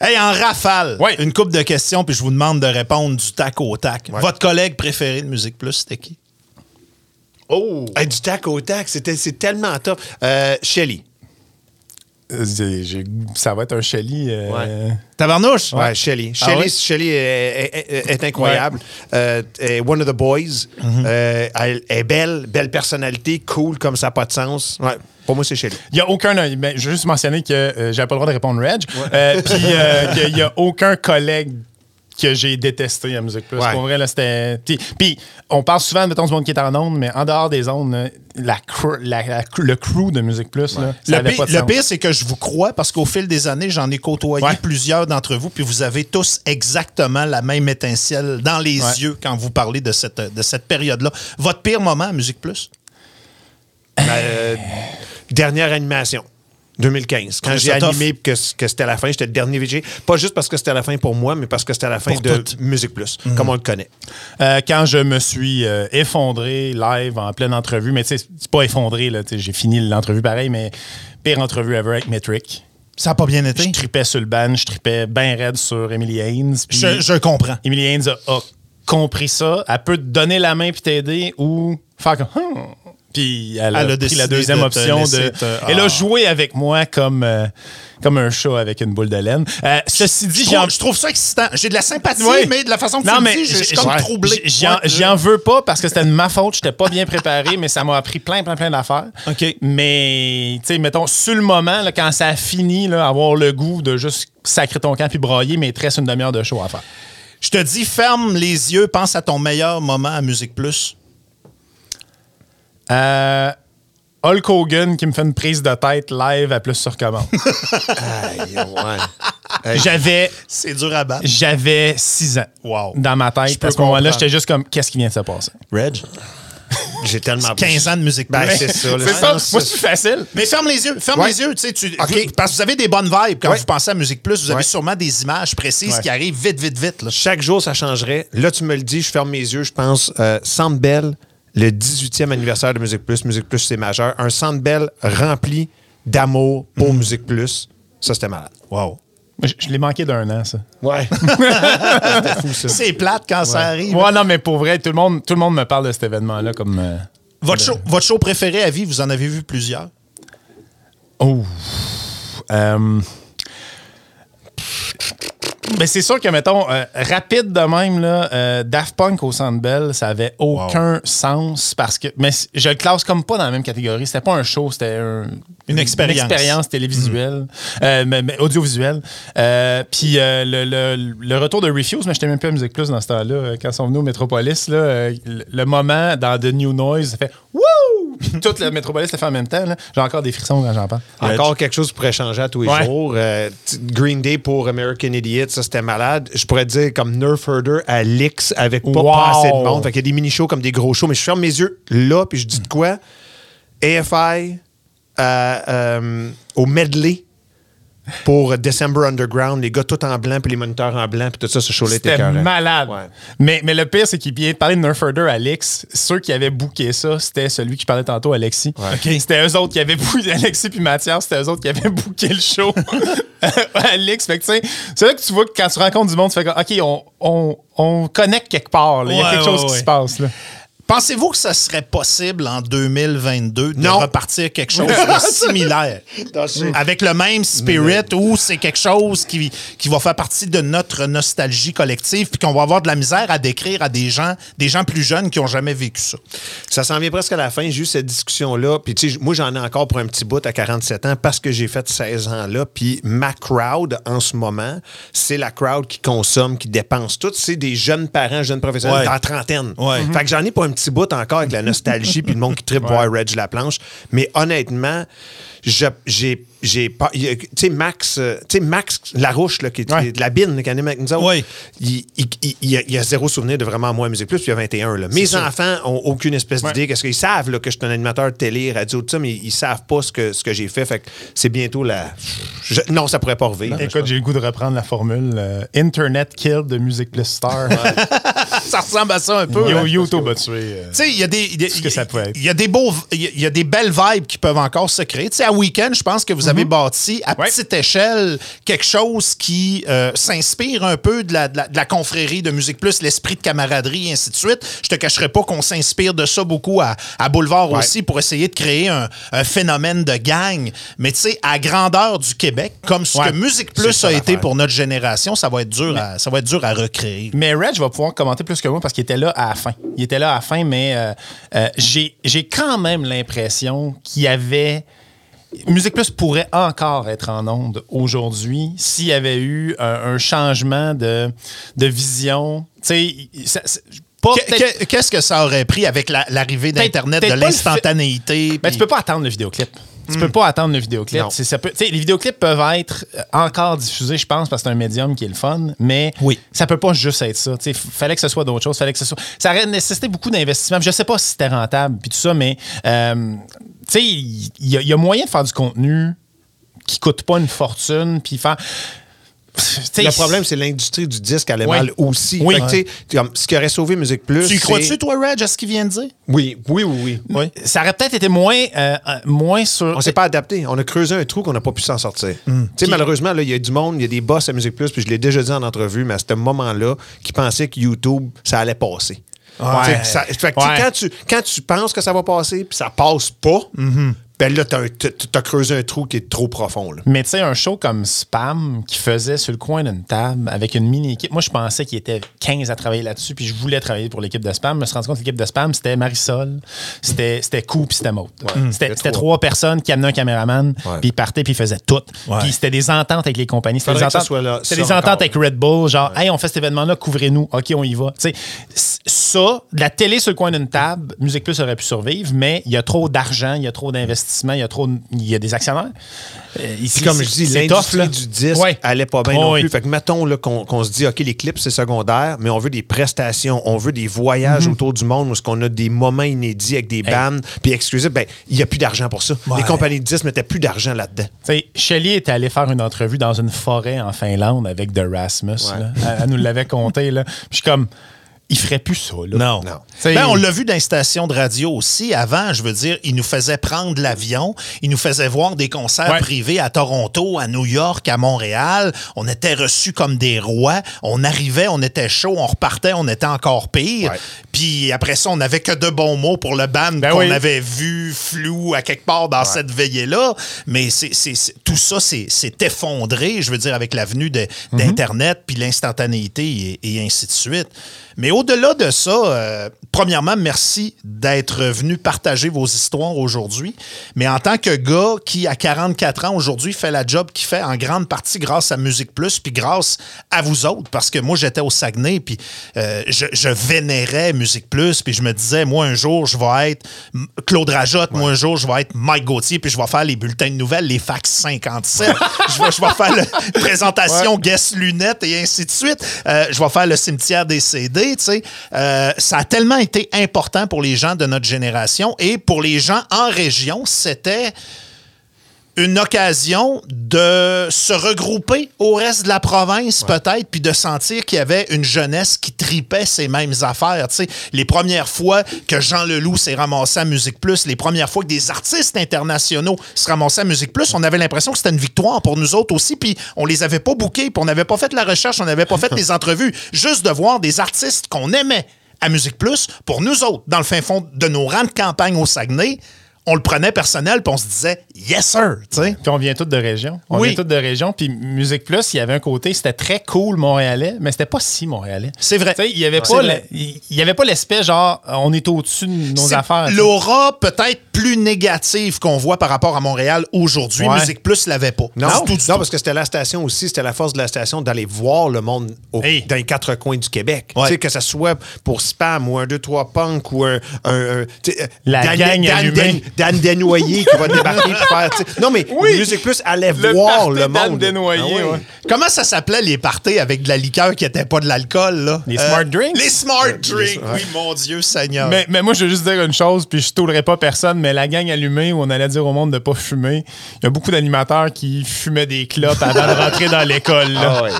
B: Hey, en rafale,
D: Ouais.
B: une coupe de questions, puis je vous demande de répondre du tac au tac. Votre collègue préféré de Musique Plus, c'était qui?
C: Oh! Hey, du tac au tac, c'était- c'est tellement top. Euh, Shelly.
D: Euh, Ça va être un Shelly. euh,
C: Ouais.
B: Tabarnouche?
C: Ouais, Shelly.
B: Ah
C: Shelly,
B: ouais?
C: Shelly est, est- est- est incroyable. Euh, est one of the boys. Euh, elle est belle, belle personnalité, cool comme ça n'a pas de sens. Ouais, pour moi, c'est Shelly.
D: Il n'y a aucun. Ben, je veux juste mentionner que euh, j'avais pas le droit de répondre Reg. Euh, Puis euh, qu'il n'y a aucun collègue que j'ai détesté à Musique Plus.
C: Ouais.
D: Pour vrai, là, c'était. Puis, on parle souvent, mettons, du monde qui est en ondes, mais en dehors des ondes, là, la, cr- la- la- le crew de Musique Plus, là, ça
B: Le
D: avait
B: pire,
D: pas de
B: le pire, c'est que je vous crois parce qu'au fil des années, j'en ai côtoyé
D: Ouais.
B: plusieurs d'entre vous, puis vous avez tous exactement la même étincelle dans les
D: Ouais.
B: yeux quand vous parlez de cette, de cette période-là. Votre pire moment à Musique Plus?
C: Euh, dernière animation. 2015. Quand j'ai animé que, que c'était la fin, j'étais le dernier VJ. Pas juste parce que c'était la fin pour moi, mais parce que c'était la fin
B: Pour
C: de
B: toutes.
C: Musique Plus, comme on le connaît.
D: Euh, quand je me suis euh, effondré live en pleine entrevue, mais tu sais, c'est pas effondré, j'ai fini l'entrevue pareil, mais pire entrevue ever avec Metric.
B: Ça n'a pas bien été?
D: Je tripais sur le band, je tripais bien raide sur Emily Haynes.
B: Je, je comprends.
D: Emily Haynes a, a compris ça. Elle peut te donner la main puis t'aider ou faire comme. Hmm. Puis elle a,
B: Elle a
D: pris la deuxième
B: de
D: option de. Elle
B: Ah.
D: a joué avec moi comme, euh, comme un chat avec une boule de laine. Euh, ceci dit,
B: Je trouve, je trouve ça excitant. J'ai de la sympathie,
D: Ouais.
B: mais de la façon que tu
D: non,
B: le
D: mais
B: dis, je suis comme troublé.
D: J'en veux pas parce que c'était de ma faute. J'étais pas bien préparé, mais ça m'a appris plein, plein, plein d'affaires.
B: OK.
D: Mais, tu sais, mettons, sur le moment, là, quand ça a fini, là, avoir le goût de juste sacrer ton camp puis brailler, mais il te reste une demi-heure de show à faire.
B: Je te dis, ferme les yeux, pense à ton meilleur moment à Musique Plus.
D: Euh, Hulk Hogan qui me fait une prise de tête live à plus sur commande.
C: Aïe, ouais.
D: J'avais.
B: C'est dur à battre.
D: J'avais 6 ans
B: Wow.
D: dans ma tête. À ce moment-là, j'étais juste comme, qu'est-ce qui vient de se passer?
B: Reg?
C: J'ai tellement
B: 15 ans de Musique
C: Ben,
B: Plus.
C: c'est ça.
D: C'est moi, c'est facile.
B: Mais ferme les yeux, ferme
C: Ouais.
B: les yeux, tu vous- parce que vous avez des bonnes vibes quand
C: Ouais.
B: vous pensez à Musique Plus, vous avez
C: Ouais.
B: sûrement des images précises qui arrivent vite, vite, vite. là.
C: Chaque jour, ça changerait. Là, tu me le dis, je ferme mes yeux, je pense. Euh, Bell, le 18e anniversaire de Musique Plus. Musique Plus, c'est majeur. Un Centre Bell rempli d'amour pour Musique Plus. Ça, c'était malade.
B: Wow.
D: Je, je l'ai manqué d'un an, ça.
C: Ouais. c'était fou, ça.
B: C'est plate quand ça arrive.
D: Ouais, non, mais pour vrai, tout le monde, tout le monde me parle de cet événement-là comme. euh,
B: Votre, show, votre show préféré à vie, vous en avez vu plusieurs?
D: Oh. Euh, Mais c'est sûr que, mettons, euh, rapide de même, là, euh, Daft Punk au Centre Bell, ça avait aucun sens parce que. Mais je le classe comme pas dans la même catégorie. C'était pas un show, c'était un-
B: Une expérience.
D: Une expérience télévisuelle, euh, mais, mais audiovisuelle. Euh, Puis euh, le, le- le retour de Refuse, mais j'étais même plus à Musique Plus dans ce temps-là, quand ils sont venus au Métropolis, là, le, le moment dans The New Noise, ça fait Wouh! Toute le Métropolis l'a fait en même temps. J'ai encore des frissons quand j'en parle.
C: Encore quelque chose qui pourrait changer à tous les
D: Ouais.
C: jours. Euh, Green Day pour American Idiot, ça c'était malade. Je pourrais te dire comme Nerf Herder à Lix avec pas,
D: Wow.
C: pas assez de monde. Fait qu'il y a des mini-shows comme des gros shows, mais je ferme mes yeux là, puis je dis de quoi? AFI euh, euh, au medley pour December Underground, les gars tout en blanc, puis les moniteurs en blanc, puis tout ça, ce show-là était
D: malade.
C: Ouais.
D: Mais, mais le pire, c'est qu'il vient de parler de Nerf Herder, Alex. Ceux qui avaient booké ça, c'était celui qui parlait tantôt, Alexis. C'était eux autres qui avaient booké, Alexis puis Mathias, c'était eux autres qui avaient booké le show. Alex, fait que tu sais, c'est là que tu vois que quand tu rencontres du monde, tu fais comme, OK, on, on, on connecte quelque part. Il y a
B: Ouais,
D: quelque chose
B: ouais,
D: qui
B: ouais.
D: se passe. Là.
B: Pensez-vous que ce serait possible en 2022 de
C: Non.
B: repartir quelque chose de similaire? Avec le même spirit ou c'est quelque chose qui, qui va faire partie de notre nostalgie collective puis qu'on va avoir de la misère à décrire à des gens, des gens plus jeunes qui n'ont jamais vécu ça?
C: Ça s'en vient presque à la fin. J'ai eu cette discussion-là. Puis, tu sais, moi, j'en ai encore pour un petit bout à 47 ans parce que j'ai fait 16 ans là. Puis, ma crowd, en ce moment, c'est la crowd qui consomme, qui dépense tout. C'est des jeunes parents, jeunes professionnels
B: Ouais.
C: dans la trentaine.
B: Ouais.
C: Fait que j'en ai pour un petit bout encore avec la nostalgie puis le monde qui tripe voir Reg Laplanche. Mais honnêtement, j'ai. Tu sais, Max, euh, tu sais, Max Larouche, là, qui est
D: Ouais.
C: de la bine, qui anime avec nous autres,
B: Ouais.
C: il, il- il- il a, zéro souvenir de vraiment moi à Musique Plus, puis il y a 21. Là. Mes enfants ont aucune espèce d'idée. Qu'est-ce qu'ils savent là, que je suis un animateur de télé, radio, tout ça, mais ils savent pas ce que, ce que j'ai fait. Fait que c'est bientôt la. je- non, ça pourrait pas revivre.
D: Écoute, j'ai le goût de reprendre la formule euh, Internet Kill de Musique Plus Star.
B: Ça ressemble à ça un peu.
D: Yo,
B: hein?
D: YouTube a tué. euh,
B: Tu sais, il y a des. il y a- des beaux. Il y a- il y a des belles vibes qui peuvent encore se créer. Tu sais, à Weekend, je pense que vous avez bâti à
D: Mhm. Ouais.
B: petite échelle quelque chose qui euh, s'inspire un peu de la, de la- de la confrérie de Musique Plus, l'esprit de camaraderie et ainsi de suite. Je te cacherai pas qu'on s'inspire de ça beaucoup à, à Boulevard aussi pour essayer de créer un, un phénomène de gang. Mais tu sais, à grandeur du Québec, comme ce
D: Ouais.
B: que Musique Plus a été pour notre génération, ça va être dur, à, ça va être dur à recréer.
D: Mais Reg va pouvoir commenter plus que moi parce qu'il était là à la fin. Il était là à la fin, mais euh, euh, j'ai j'ai quand même l'impression qu'il y avait. Musique Plus pourrait encore être en onde aujourd'hui s'il y avait eu un, un changement de, de vision. Tu sais,
B: Qu'est-ce que ça aurait pris avec la- l'arrivée d'Internet, de l'instantanéité?
D: Ben, tu peux pas attendre le vidéoclip. Tu peux pas attendre le vidéoclip. Ça peut, les vidéoclips peuvent être euh, encore diffusés, je pense, parce que c'est un médium qui est le fun, mais
B: Oui.
D: ça peut pas juste être ça. Il fallait que ce soit d'autres choses. Fallait que ce soit... Ça aurait nécessité beaucoup d'investissement. Je sais pas si c'était rentable, puis tout ça, mais euh, tu sais, il y, a- il y a moyen de faire du contenu qui coûte pas une fortune, puis faire. T'sais,
C: Le problème, c'est l'industrie du disque allait
D: Oui.
C: mal aussi.
D: Oui.
C: Fait que, tu sais, comme, ce qui aurait sauvé Musique Plus.
B: Tu crois-tu, toi, Reg, à ce qu'il vient de dire?
C: Oui, oui, oui, oui.
D: Ça aurait peut-être été moins, euh, euh, moins sur.
C: On s'est pas adapté. On a creusé un trou qu'on n'a pas pu s'en sortir. Tu sais, malheureusement, là, il y a du monde, il y a des boss à Musique Plus, puis je l'ai déjà dit en entrevue, mais à ce moment-là, qui pensaient que YouTube, ça allait passer. Tu sais, ça- fait que,
D: Ouais.
C: quand, tu, quand tu penses que ça va passer, puis ça passe pas,
B: Mm-hmm.
C: Ben là, t'as, t'as creusé un trou qui est trop profond. Là.
D: Mais tu sais, un show comme Spam qui faisait sur le coin d'une table avec une mini-équipe. Moi, je pensais qu'il était 15 à travailler là-dessus, puis je voulais travailler pour l'équipe de Spam. Je me suis rendu compte que l'équipe de Spam, c'était Marisol, c'était c'était Kou, puis c'était Maud. C'était
C: trois.
D: personnes qui amenaient un caméraman, puis ils partaient, puis ils faisaient tout.
B: Ouais.
D: Puis c'était des ententes avec les compagnies. C'était des ententes,
C: soit là,
D: c'était
C: ça
D: des ententes
C: encore.
D: avec Red Bull, genre, hey, on fait cet événement-là, couvrez-nous. OK, on y va. Tu sais, ça, la télé sur le coin d'une table, Musique Plus aurait pu survivre, mais il y a trop d'argent, il y a trop d'investissement, il y a trop, de- il y a des actionnaires. Euh, ici,
C: comme je dis, l'industrie du disque
D: Ouais.
C: allait pas bien
D: Oh,
C: non
D: oui.
C: plus. Fait que mettons qu'on, se dit, OK, les clips, c'est secondaire, mais on veut des prestations, on veut des voyages
D: Mhm.
C: autour du monde où est-ce qu'on a des moments inédits avec des bandes, puis exclusifs. Ben, il n'y a plus d'argent pour ça. Les compagnies de disques mettaient plus d'argent là-dedans.
D: Tu sais, Shelley était allé faire une entrevue dans une forêt en Finlande avec The Rasmus. là. Elle, elle nous l'avait conté. Là. Puis je suis comme, il ferait plus ça. Là.
B: Non.
C: Non.
B: Ben, on l'a vu dans les stations de radio aussi. Avant, je veux dire, ils nous faisaient prendre l'avion, ils nous faisaient voir des concerts
D: Ouais.
B: privés à Toronto, à New York, à Montréal. On était reçus comme des rois. On arrivait, on était chaud, on repartait, on était encore pire.
C: Ouais.
B: Puis après ça, on n'avait que de bons mots pour le band
D: Ben
B: qu'on
D: oui.
B: avait vu flou à quelque part dans cette veillée-là. Mais c'est, c'est- c'est- tout ça c'est, c'est effondré, je veux dire, avec l'avenue de-
D: Mhm.
B: d'Internet, puis l'instantanéité et, et ainsi de suite. Mais au-delà de ça, euh, premièrement, merci d'être venu partager vos histoires aujourd'hui. Mais en tant que gars qui, à 44 ans aujourd'hui, fait la job qu'il fait en grande partie grâce à Musique Plus, puis grâce à vous autres, parce que moi, j'étais au Saguenay, puis euh, je, je vénérais Musique Plus, puis je me disais, moi, un jour, je vais être Claude Rajotte, moi, un jour, je vais être Mike Gauthier, puis je vais faire les bulletins de nouvelles, les fax 57. je, vais, je vais faire la présentation Guess Lunettes et ainsi de suite. Euh, je vais faire le cimetière des CD, tu sais. Euh, ça a tellement été important pour les gens de notre génération et pour les gens en région, c'était une occasion de se regrouper au reste de la province, peut-être, puis de sentir qu'il y avait une jeunesse qui tripait ces mêmes affaires. Tu sais, les premières fois que Jean Leloup s'est ramassé à Musique Plus, les premières fois que des artistes internationaux se ramassaient à Musique Plus, on avait l'impression que c'était une victoire pour nous autres aussi, puis on les avait pas bookés, puis on n'avait pas fait la recherche, on n'avait pas fait les entrevues. Juste de voir des artistes qu'on aimait à Musique Plus, pour nous autres, dans le fin fond de nos rangs de campagne au Saguenay, on le prenait personnel, puis on se disait « Yes, sir! » tu sais.
D: Puis on vient tous de région. On
B: Oui.
D: vient tous de région. Puis Musique Plus, il y avait un côté, c'était très cool montréalais, mais c'était pas si montréalais.
B: C'est vrai.
D: Il y avait
B: C'est
D: pas,
B: vrai.
D: le- il il y avait pas l'aspect genre, on est au-dessus de nos
B: C'est
D: affaires.
B: L'aura peut-être plus négative qu'on voit par rapport à Montréal aujourd'hui.
D: Ouais.
B: Musique Plus l'avait pas.
C: Non,
B: tout,
C: non
B: tout.
C: parce que c'était la station aussi, c'était la force de la station d'aller voir le monde au-
B: Hey.
C: dans les quatre coins du Québec.
B: Ouais.
C: Tu sais, que ce soit pour Spam ou un 2-3 Punk ou un. un- un- euh,
D: La gang
C: Dan,
D: allumée.
C: Dan, Desnoyers qui va débarquer pour faire. Non, mais
D: Oui.
C: Musique Plus allait
D: Le
C: voir le
D: Dan
C: monde.
D: Desnoyers,
C: Ah oui.
D: ouais.
B: Comment ça s'appelait les parties avec de la liqueur qui n'était pas de l'alcool? là?
D: Les smart drinks?
B: Les smart drinks, oui, mon Dieu Seigneur.
D: Mais, mais moi, je veux juste dire une chose, puis je tollerai pas personne, mais la gang allumée où on allait dire au monde de pas fumer, il y a beaucoup d'animateurs qui fumaient des clopes avant de rentrer dans l'école. là.
C: Ah ouais.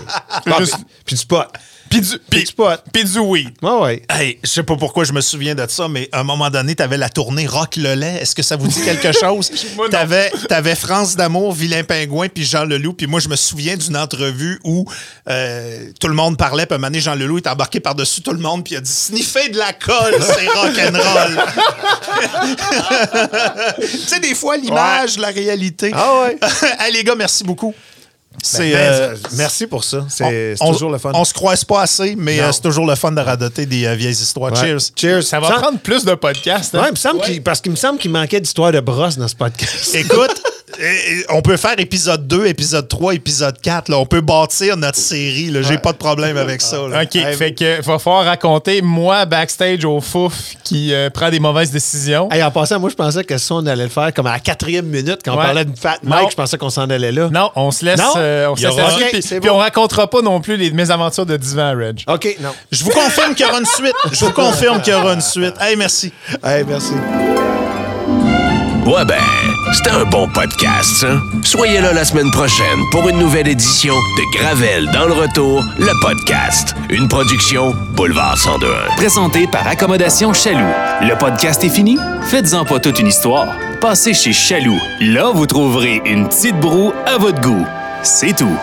C: Ah,
D: juste-
C: puis- Puis du pot.
D: Puis du, puis,
C: du pot.
D: puis du weed.
C: Ah ouais.
B: Hey, je sais pas pourquoi je me souviens de ça, mais à un moment donné, tu avais la tournée Rock le lait. Est-ce que ça vous dit quelque chose? T'avais avais France d'Amour, Vilain Pingouin, puis Jean Leloup. Puis moi, je me souviens d'une entrevue où euh, tout le monde parlait, puis un moment donné, Jean Leloup est embarqué par-dessus tout le monde, puis il a dit « Sniffer de la colle, c'est rock'n'roll! » Tu sais, des fois, l'image, la réalité.
C: Ah ouais.
B: hey, les gars, merci beaucoup. C'est...
C: Ben,
B: euh,
C: merci pour ça. C'est toujours le fun.
B: On se croise pas assez, mais euh, c'est toujours le fun de radoter des euh, vieilles histoires.
C: Ouais.
B: Cheers.
C: Cheers.
D: Ça va
C: Sans-
D: prendre plus de podcasts. hein?
C: Ouais, il me semble qu'il- parce qu'il me semble qu'il manquait d'histoires de brosse dans ce podcast.
B: Écoute, on peut faire épisode 2, épisode 3, épisode 4. Là. On peut bâtir notre série. là. J'ai pas de problème avec ça. là.
D: OK,
B: Hey,
D: fait que va falloir raconter moi backstage au fouf qui euh, prend des mauvaises décisions.
C: Hey, en passant, moi, je pensais que ça, on allait le faire comme à la quatrième minute quand on parlait de Fat
D: Non.
C: Mike. Je pensais qu'on s'en allait là.
D: Non, on se laisse,
C: Non?
D: euh, on se
B: Il y
D: laisse
B: aura-
D: là-dessus,
C: Ok,
D: puis, puis on racontera pas non plus les mésaventures de Divan Reg.
C: OK, non.
B: Je vous confirme qu'il y aura une suite. Je vous confirme qu'il y aura une suite. Hey, merci.
C: Hey, merci.
E: Ouais ben, c'était un bon podcast, ça. Soyez là la semaine prochaine pour une nouvelle édition de Gravel dans le retour, le podcast. Une production Boulevard 102.1.
A: Présenté par Accommodation Chaloux. Le podcast est fini? Faites-en pas toute une histoire. Passez chez Chaloux. Là, vous trouverez une petite broue à votre goût. C'est tout.